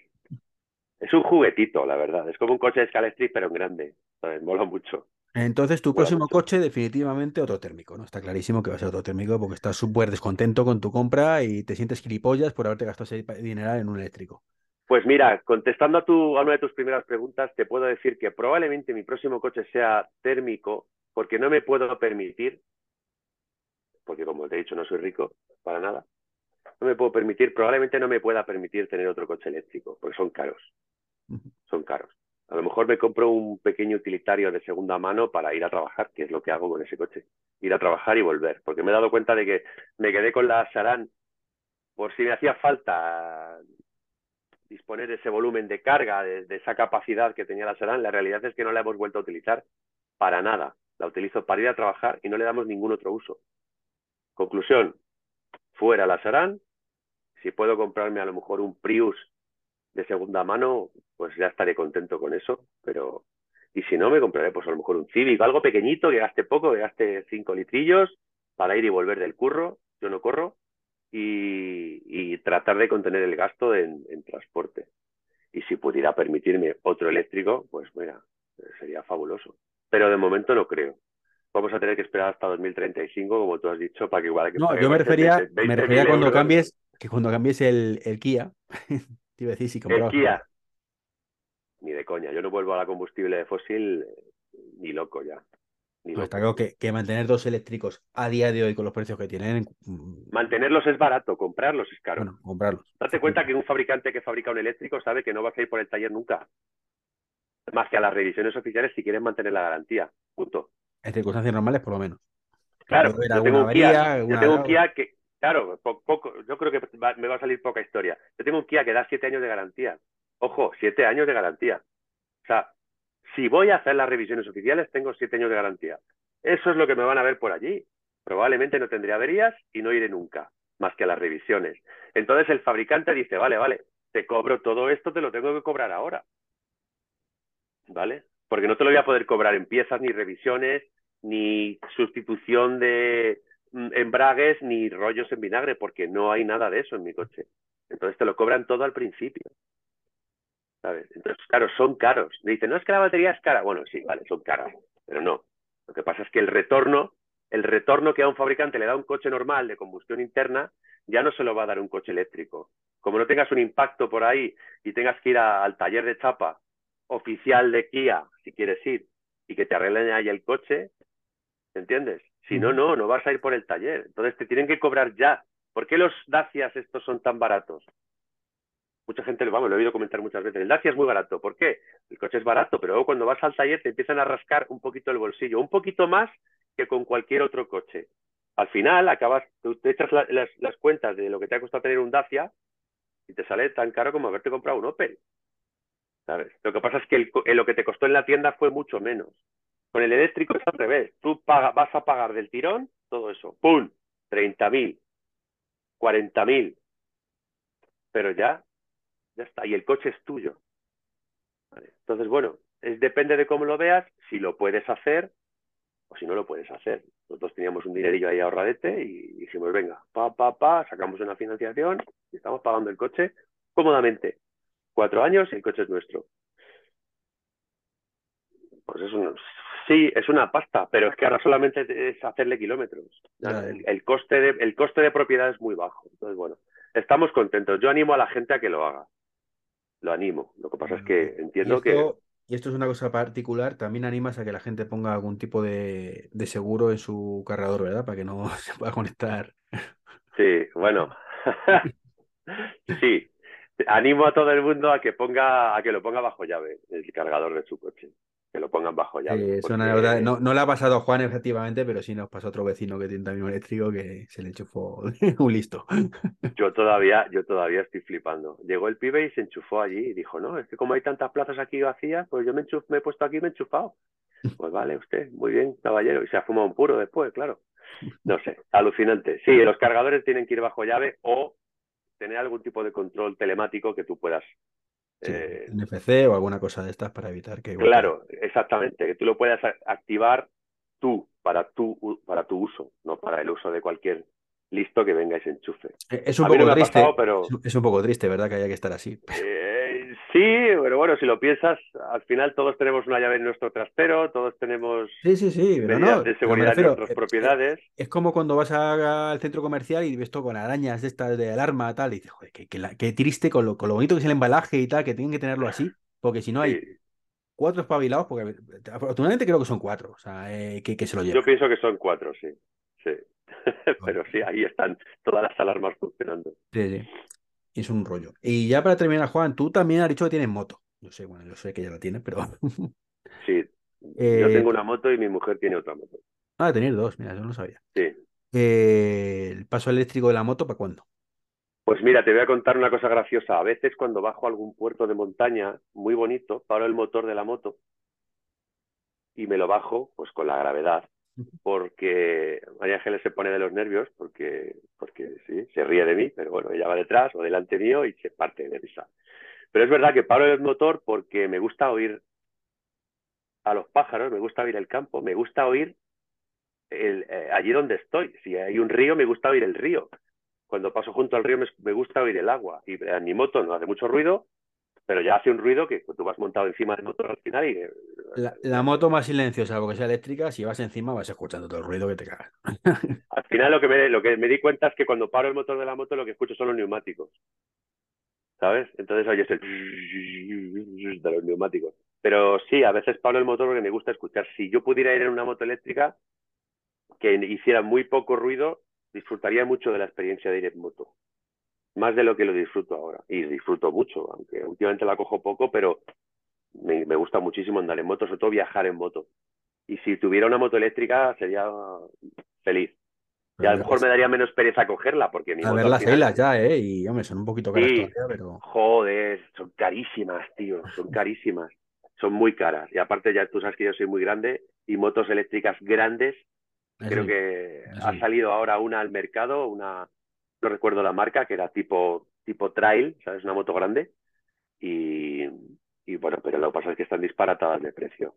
es un juguetito, la verdad. Es como un coche de Scalestri, pero en grande. ¿sabes? Mola mucho. Entonces, tu próximo coche, definitivamente otro térmico, ¿no? Está clarísimo que va a ser otro térmico porque estás súper descontento con tu compra y te sientes gilipollas por haberte gastado ese dinero en un eléctrico. Pues mira, contestando a, tu, a una de tus primeras preguntas, te puedo decir que probablemente mi próximo coche sea térmico porque no me puedo permitir, porque como te he dicho, no soy rico para nada, no me puedo permitir, probablemente no me pueda permitir tener otro coche eléctrico porque son caros. Son caros. A lo mejor me compro un pequeño utilitario de segunda mano para ir a trabajar, que es lo que hago con ese coche. Ir a trabajar y volver, porque me he dado cuenta de que me quedé con la Saran por si me hacía falta disponer de ese volumen de carga, de, esa capacidad que tenía la Saran. La realidad es que no la hemos vuelto a utilizar para nada. La utilizo para ir a trabajar y no le damos ningún otro uso. Conclusión, fuera la Saran. Si puedo comprarme a lo mejor un Prius de segunda mano, pues ya estaré contento con eso, pero y si no me compraré pues a lo mejor un Civic, algo pequeñito que gaste poco, que gaste cinco litrillos para ir y volver del curro, yo no corro, y, tratar de contener el gasto en, transporte. Y si pudiera permitirme otro eléctrico, pues mira, sería fabuloso. Pero de momento no creo. Vamos a tener que esperar hasta 2035, como tú has dicho, para que igual que No, yo me refería, me refería cuando cambies, que cuando cambies el, el Kia, te iba a decir si El Kia, ni de coña. Yo no vuelvo a la combustible fósil ni loco ya. pues está claro que, mantener dos eléctricos a día de hoy con los precios que tienen. Mm, Mantenerlos es barato, comprarlos es caro. Bueno, comprarlos. Date cuenta que un fabricante que fabrica un eléctrico sabe que no vas a ir por el taller nunca. Más que a las revisiones oficiales si quieren mantener la garantía. Punto. En circunstancias normales, por lo menos. Claro, yo tengo, un Kia, yo tengo un Kia que, claro, poco, yo creo que me va a salir poca historia. Yo tengo un Kia que da siete años de garantía. Ojo, siete años de garantía. O sea, si voy a hacer las revisiones oficiales, tengo siete años de garantía. Eso es lo que me van a ver por allí. Probablemente no tendré averías y no iré nunca, más que a las revisiones. Entonces el fabricante dice, vale, vale, te cobro todo esto, te lo tengo que cobrar ahora. ¿Vale? Porque no te lo voy a poder cobrar en piezas, ni revisiones, ni sustitución de embragues, ni rollos en vinagre, porque no hay nada de eso en mi coche. Entonces te lo cobran todo al principio. Entonces, claro, son caros. Me dicen, no es que la batería es cara. Bueno, sí, vale, son caras, pero no. Lo que pasa es que el retorno, el retorno que a un fabricante le da un coche normal de combustión interna, ya no se lo va a dar un coche eléctrico. Como no tengas un impacto por ahí y tengas que ir al taller de chapa oficial de Kia, si quieres ir, y que te arreglen ahí el coche, ¿entiendes? Si no, no, no vas a ir por el taller. Entonces te tienen que cobrar ya. ¿Por qué los Dacias estos son tan baratos? mucha gente, vamos, lo he oído comentar muchas veces, el Dacia es muy barato. ¿Por qué? El coche es barato, pero luego cuando vas al taller te empiezan a rascar un poquito el bolsillo, un poquito más que con cualquier otro coche. Al final acabas, tú te echas las, cuentas de lo que te ha costado tener un Dacia y te sale tan caro como haberte comprado un Opel. ¿Sabes? Lo que pasa es que lo que te costó en la tienda fue mucho menos. Con el eléctrico es al revés. Tú vas a pagar del tirón todo eso. ¡Pum! 30.000, 40.000. Pero ya ya está, y el coche es tuyo. Entonces, bueno, es, depende de cómo lo veas, si lo puedes hacer o si no lo puedes hacer. Nosotros teníamos un dinerillo ahí ahorradete y dijimos, venga, pa, pa, pa, sacamos una financiación y estamos pagando el coche cómodamente. Cuatro años y el coche es nuestro. Pues eso Sí, es una pasta, pero es que ahora solamente es hacerle kilómetros. El, coste de, el coste de propiedad es muy bajo. Entonces, bueno, estamos contentos. Yo animo a la gente a que lo haga. Lo animo. Lo que pasa es que entiendo que... Y esto es una cosa particular, también animas a que la gente ponga algún tipo de, de seguro en su cargador, ¿verdad? Para que no se pueda conectar. Sí, bueno. sí, animo a todo el mundo a que ponga, a que lo ponga bajo llave, el cargador de su coche. Que lo pongan bajo llave. no, no le ha pasado a Juan efectivamente, pero sí nos pasó a otro vecino que tiene también un eléctrico que se le enchufó un listo. Yo todavía, yo todavía estoy flipando. Llegó el pibe y se enchufó allí y dijo, no, es que como hay tantas plazas aquí vacías, pues yo me, me he puesto aquí y me he enchufado. Pues vale, usted, muy bien, caballero. Y se ha fumado un puro después, claro. No sé, alucinante. Sí, los cargadores tienen que ir bajo llave o tener algún tipo de control telemático que tú puedas. Eh, NFC o alguna cosa de estas para evitar que. Claro, exactamente, que tú lo puedas activar tú para tu, para tu uso, no para el uso de cualquier listo que venga ese enchufe. Eh, es un poco triste, pero... es un poco triste, ¿verdad? Que haya que estar así. Eh, sí, pero bueno, si lo piensas, al final todos tenemos una llave en nuestro trastero, todos tenemos sí, sí, sí, pero de seguridad en nuestras eh, propiedades. Es como cuando vas al centro comercial y ves todo con arañas de estas de alarma tal, y dices, joder, qué, triste con lo, con lo bonito que es el embalaje y tal, que tienen que tenerlo así, porque si no hay cuatro espabilados, porque afortunadamente creo que son cuatro, o sea, que, que se lo llevan. Yo pienso que son cuatro, sí. Sí. Pero sí, ahí están todas las alarmas funcionando. Sí, sí. Es un rollo. Y ya para terminar, Juan, tú también has dicho que tienes moto. Yo sé, bueno, yo sé que ya la tienes, pero. sí. yo eh, tengo una moto y mi mujer tiene otra moto. Ah, tener dos, mira, yo no lo sabía. Sí. Eh, ¿El paso eléctrico de la moto para cuándo? Pues mira, te voy a contar una cosa graciosa. A veces cuando bajo a algún puerto de montaña muy bonito, paro el motor de la moto y me lo bajo pues con la gravedad porque María Ángeles se pone de los nervios porque, porque sí, se ríe de mí, pero bueno, ella va detrás o delante mío y se parte de risa. Pero es verdad que paro el motor porque me gusta oír a los pájaros, me gusta oír el campo, me gusta oír el, eh, allí donde estoy. Si hay un río, me gusta oír el río. Cuando paso junto al río, me, gusta oír el agua. Y en mi moto no hace mucho ruido, pero ya hace un ruido que tú vas montado encima del motor al final y... Eh, la, moto más silenciosa, algo que sea eléctrica, si vas encima vas escuchando todo el ruido que te cagas. al final lo que, me, lo que me di cuenta es que cuando paro el motor de la moto lo que escucho son los neumáticos. ¿Sabes? Entonces oyes el de los neumáticos. Pero sí, a veces paro el motor porque me gusta escuchar. Si yo pudiera ir en una moto eléctrica que hiciera muy poco ruido, disfrutaría mucho de la experiencia de ir en moto más de lo que lo disfruto ahora. Y disfruto mucho, aunque últimamente la cojo poco, pero me, gusta muchísimo andar en moto, sobre todo viajar en moto. Y si tuviera una moto eléctrica sería carísimas Y a lo mejor me daría menos pereza cogerla, porque mi A ver las final... ya, ¿eh? Y, hombre, son un poquito caras sí, pero... Joder, son carísimas, tío, son carísimas. Son muy caras. Y aparte ya tú sabes que yo soy muy grande y motos eléctricas grandes, creo que ha salido ahora una al mercado, una no recuerdo la marca, que era tipo, tipo trail, ¿sabes? Una moto grande. Y, y bueno, pero lo que pasa es que están disparatadas de precio.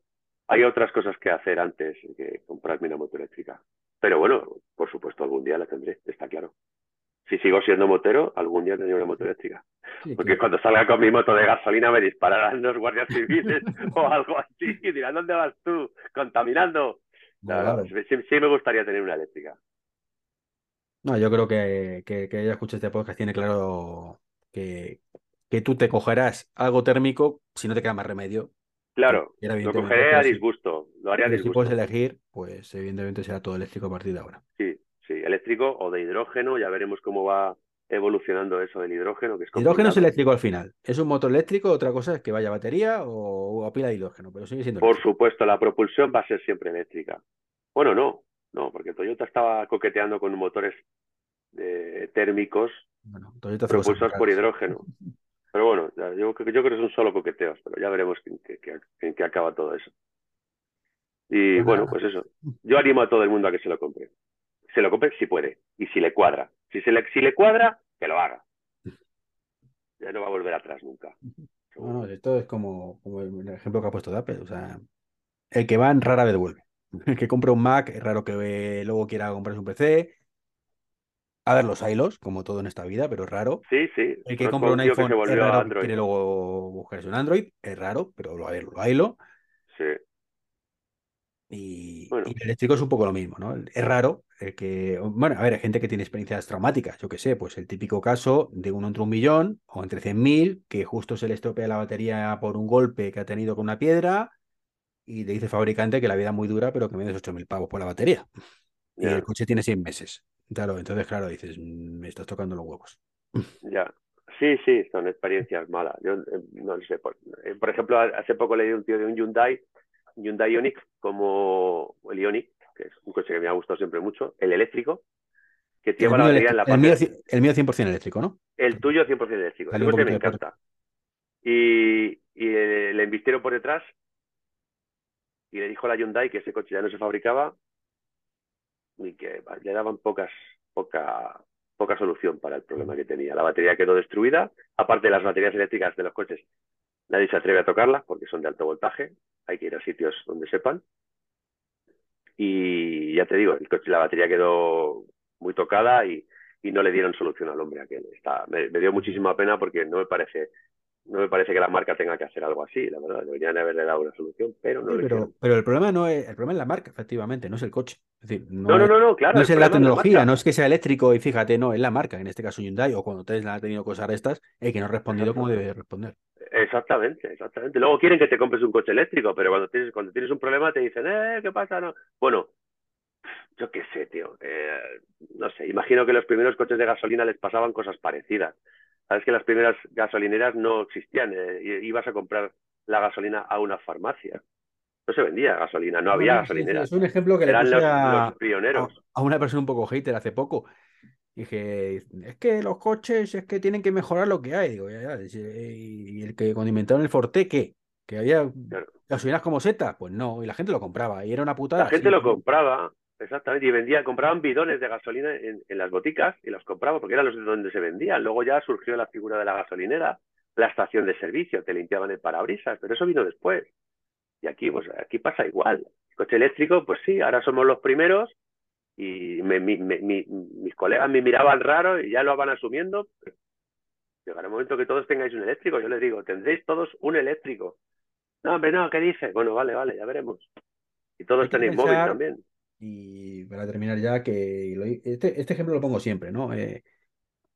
Hay otras cosas que hacer antes que comprarme una moto eléctrica. Pero bueno, por supuesto, algún día la tendré, está claro. Si sigo siendo motero, algún día tendré una moto eléctrica. Porque cuando salga con mi moto de gasolina me dispararán los guardias civiles o algo así y dirán, ¿dónde vas tú? Contaminando. sí, sí, me gustaría tener una eléctrica. No, yo creo que, que, que ella escucha este podcast tiene claro que, que tú te cogerás algo térmico si no te queda más remedio. Claro, lo cogeré a disgusto, lo haría a disgusto. Si puedes elegir, pues evidentemente será todo eléctrico a partir de ahora. Sí, sí, eléctrico o de hidrógeno, ya veremos cómo va evolucionando eso del hidrógeno. Que es hidrógeno es eléctrico al final. Es un motor eléctrico, otra cosa es que vaya a batería o, a pila de hidrógeno, pero sigue siendo. Por supuesto, la propulsión va a ser siempre eléctrica. Bueno, no, no, porque Toyota estaba coqueteando con motores eh, térmicos propulsados por hidrógeno. Pero bueno, yo, yo creo que son solo coqueteos, pero ya veremos en qué, acaba todo eso. Y pues bueno, pues eso. Yo animo a todo el mundo a que se lo compre. Se lo compre si puede y si le cuadra. Si, se le, si le cuadra, que lo haga. Ya no va a volver atrás nunca. Bueno, esto es como, como el ejemplo que ha puesto Dapper. O sea, el que va en rara vez vuelve. El que compra un Mac, es raro que luego quiera comprarse un PC. A ver, los hilos, como todo en esta vida, pero es raro. Sí, sí. El que compra un iPhone es raro, quiere luego buscarse un Android, es raro, pero lo, lo hilo. Sí. Y, el eléctrico es un poco lo mismo, ¿no? Es raro que, bueno, a ver, hay gente que tiene experiencias traumáticas, yo qué sé, pues el típico caso de uno entre un millón o entre 100.000, que justo se le estropea la batería por un golpe que ha tenido con una piedra y le dice el fabricante que la vida es muy dura, pero que me des 8.000 pavos por la batería. Y el coche tiene 100 meses. Claro, entonces, claro, dices, mm, me estás tocando los huevos. Ya, sí, sí, son experiencias malas. Yo eh, no sé, por, eh, por ejemplo, hace poco leí un tío de un Hyundai Hyundai Ioniq como el Ioniq, que es un coche que me ha gustado siempre mucho, el eléctrico, que lleva la batería en la parte... El mío, 100% eléctrico, ¿no? El tuyo 100% eléctrico. El coche me encanta. Y, y le invistieron por detrás y le dijo la Hyundai que ese coche ya no se fabricaba y que le daban poca, poca solución para el problema que tenía. La batería quedó destruida, aparte de las baterías eléctricas de los coches Nadie se atreve a tocarlas porque son de alto voltaje. Hay que ir a sitios donde sepan. Y ya te digo, el coche, la batería quedó muy tocada y, no le dieron solución al hombre aquel. Está, me, dio muchísima pena porque no me parece no me parece que la marca tenga que hacer algo así, la verdad, deberían haberle dado una solución, pero no pero, pero el problema no es el problema es la marca, efectivamente, no es el coche. Es decir, no, no, no, no, claro. No es la tecnología, no es que sea eléctrico y fíjate, no, es la marca, en este caso Hyundai, o cuando Tesla ha tenido cosas de estas, el que no ha respondido como debe responder. Exactamente, exactamente. Luego quieren que te compres un coche eléctrico, pero cuando tienes, cuando tienes un problema te dicen, eh, ¿qué pasa? No. Bueno, yo qué sé, tío. Eh, no sé, imagino que los primeros coches de gasolina les pasaban cosas parecidas. Sabes que las primeras gasolineras no existían. Eh, ibas a comprar la gasolina a una farmacia. No se vendía gasolina, no, había gasolinera. es un ejemplo que Eran le puse los, pioneros. a, una persona un poco hater hace poco. Dije, es que los coches es que tienen que mejorar lo que hay. Digo, ya, ya. Y el que cuando inventaron el Forte, ¿qué? ¿Que había gasolinas como Z? Pues no, y la gente lo compraba. Y era una putada. La gente lo compraba, exactamente. Y vendía, compraban bidones de gasolina en, las boticas y los compraba porque eran los de donde se vendían. Luego ya surgió la figura de la gasolinera, la estación de servicio, te limpiaban el parabrisas, pero eso vino después. Y aquí, pues aquí pasa igual. El coche eléctrico, pues sí, ahora somos los primeros y mis colegas me miraban raro y ya lo van asumiendo. Llegará un momento que todos tengáis un eléctrico. Yo les digo, tendréis todos un eléctrico. No, hombre, no, ¿qué dice? Bueno, vale, vale, ya veremos. Y todos tenéis móvil también. Y para terminar ya, que este, este, ejemplo lo pongo siempre, ¿no? Eh,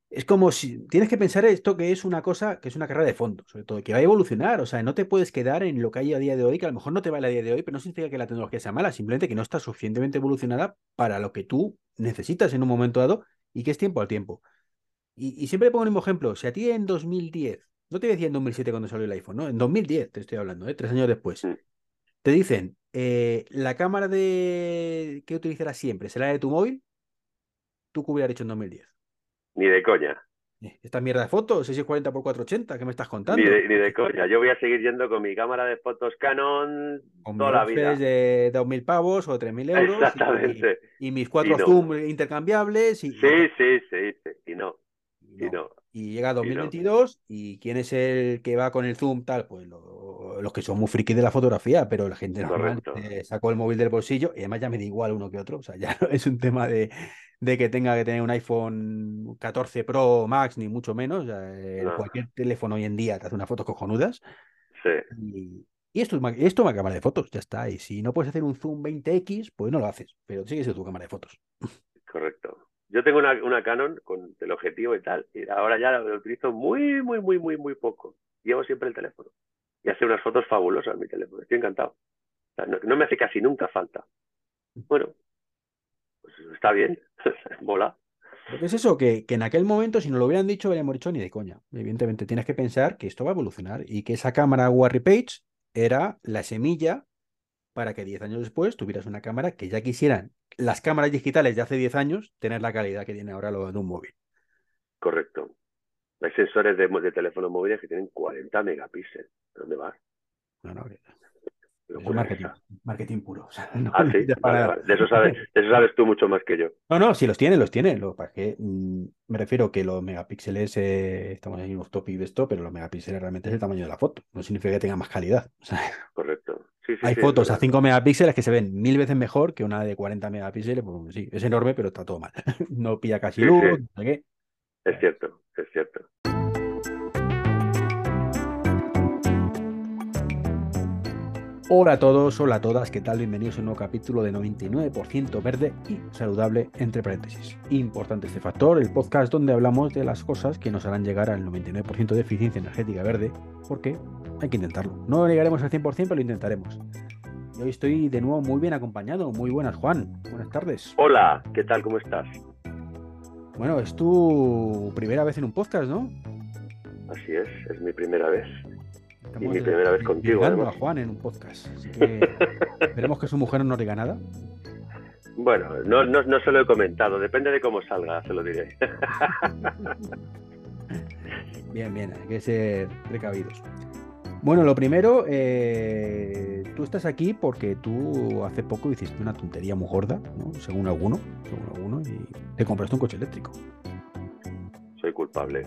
es como si tienes que pensar esto que es una cosa, que es una carrera de fondo, sobre todo, que va a evolucionar. O sea, no te puedes quedar en lo que hay a día de hoy, que a lo mejor no te vale a día de hoy, pero no significa que la tecnología sea mala, simplemente que no está suficientemente evolucionada para lo que tú necesitas en un momento dado y que es tiempo al tiempo. Y, siempre pongo el mismo ejemplo. Si a ti en 2010, no te decía en 2007 cuando salió el iPhone, ¿no? En 2010 te estoy hablando, ¿eh? tres años después, te dicen, eh, la cámara de que utilizarás siempre será la de tu móvil, tú qué hubieras hecho en 2010. Ni de coña. Eh, esta mierda de fotos, 640 x 480, ¿qué me estás contando? Ni de, coña. Yo voy a seguir yendo con mi cámara de fotos Canon toda la vida. de 2.000 pavos o 3.000 euros. Exactamente. Y, mis cuatro zoom intercambiables. Y, sí, sí, sí, sí. Y no. Y, no. Y llega 2022 y, ¿quién es el que va con el zoom tal? Pues los que son muy frikis de la fotografía, pero la gente normal sacó el móvil del bolsillo y además ya me da igual uno que otro. O sea, ya no es un tema de, de que tenga que tener un iPhone 14 Pro Max, ni mucho menos. Cualquier teléfono hoy en día te hace unas fotos cojonudas. Sí. Y, esto, es, esto es una cámara de fotos, ya está. Y si no puedes hacer un zoom 20X, pues no lo haces, pero sigue siendo tu cámara de fotos. Correcto. Yo tengo una, Canon con el objetivo y tal, y ahora ya lo utilizo muy, muy, muy, muy, muy poco. Llevo siempre el teléfono. Y hace unas fotos fabulosas mi teléfono. Estoy encantado. no me hace casi nunca falta. Bueno, pues, está bien, mola. Porque es eso, que, que, en aquel momento, si nos lo hubieran dicho, habríamos dicho ni de coña. Evidentemente, tienes que pensar que esto va a evolucionar y que esa cámara Warry Page era la semilla para que 10 años después tuvieras una cámara que ya quisieran las cámaras digitales de hace 10 años tener la calidad que tiene ahora lo de un móvil. Correcto. Hay sensores de, de teléfonos móviles que tienen 40 megapíxeles. ¿Dónde vas? No, no, es marketing, marketing puro. ah, sí. De, eso sabes, eso sabes tú mucho más que yo. No, no, si los tiene, los tiene. Lo para que mm, me refiero que los megapíxeles, eh, estamos en un top y de esto, pero los megapíxeles realmente es el tamaño de la foto. No significa que tenga más calidad. Correcto. hay fotos a 5 megapíxeles que se ven mil veces mejor que una de 40 megapíxeles. Pues, sí, es enorme, pero está todo mal. no pilla casi luz. No sé qué. Es cierto, es cierto. Hola a todos, hola a todas, ¿qué tal? Bienvenidos a un nuevo capítulo de 99% verde y saludable, entre paréntesis. Importante este factor, el podcast donde hablamos de las cosas que nos harán llegar al 99% de eficiencia energética verde, porque hay que intentarlo. No lo llegaremos al 100%, pero lo intentaremos. Y hoy estoy de nuevo muy bien acompañado. Muy buenas, Juan. Buenas tardes. Hola, ¿qué tal? ¿Cómo estás? Bueno, es tu primera vez en un podcast, ¿no? Así es, es mi primera vez y mi primera vez contigo. a Juan en un podcast. esperemos que su mujer no nos diga nada. Bueno, no, no, no, se lo he comentado, depende de cómo salga, se lo diré. bien, bien, hay que ser precavidos. Bueno, lo primero, eh, tú estás aquí porque tú hace poco hiciste una tontería muy gorda, ¿no? según alguno, según alguno, y te compraste un coche eléctrico. Soy culpable.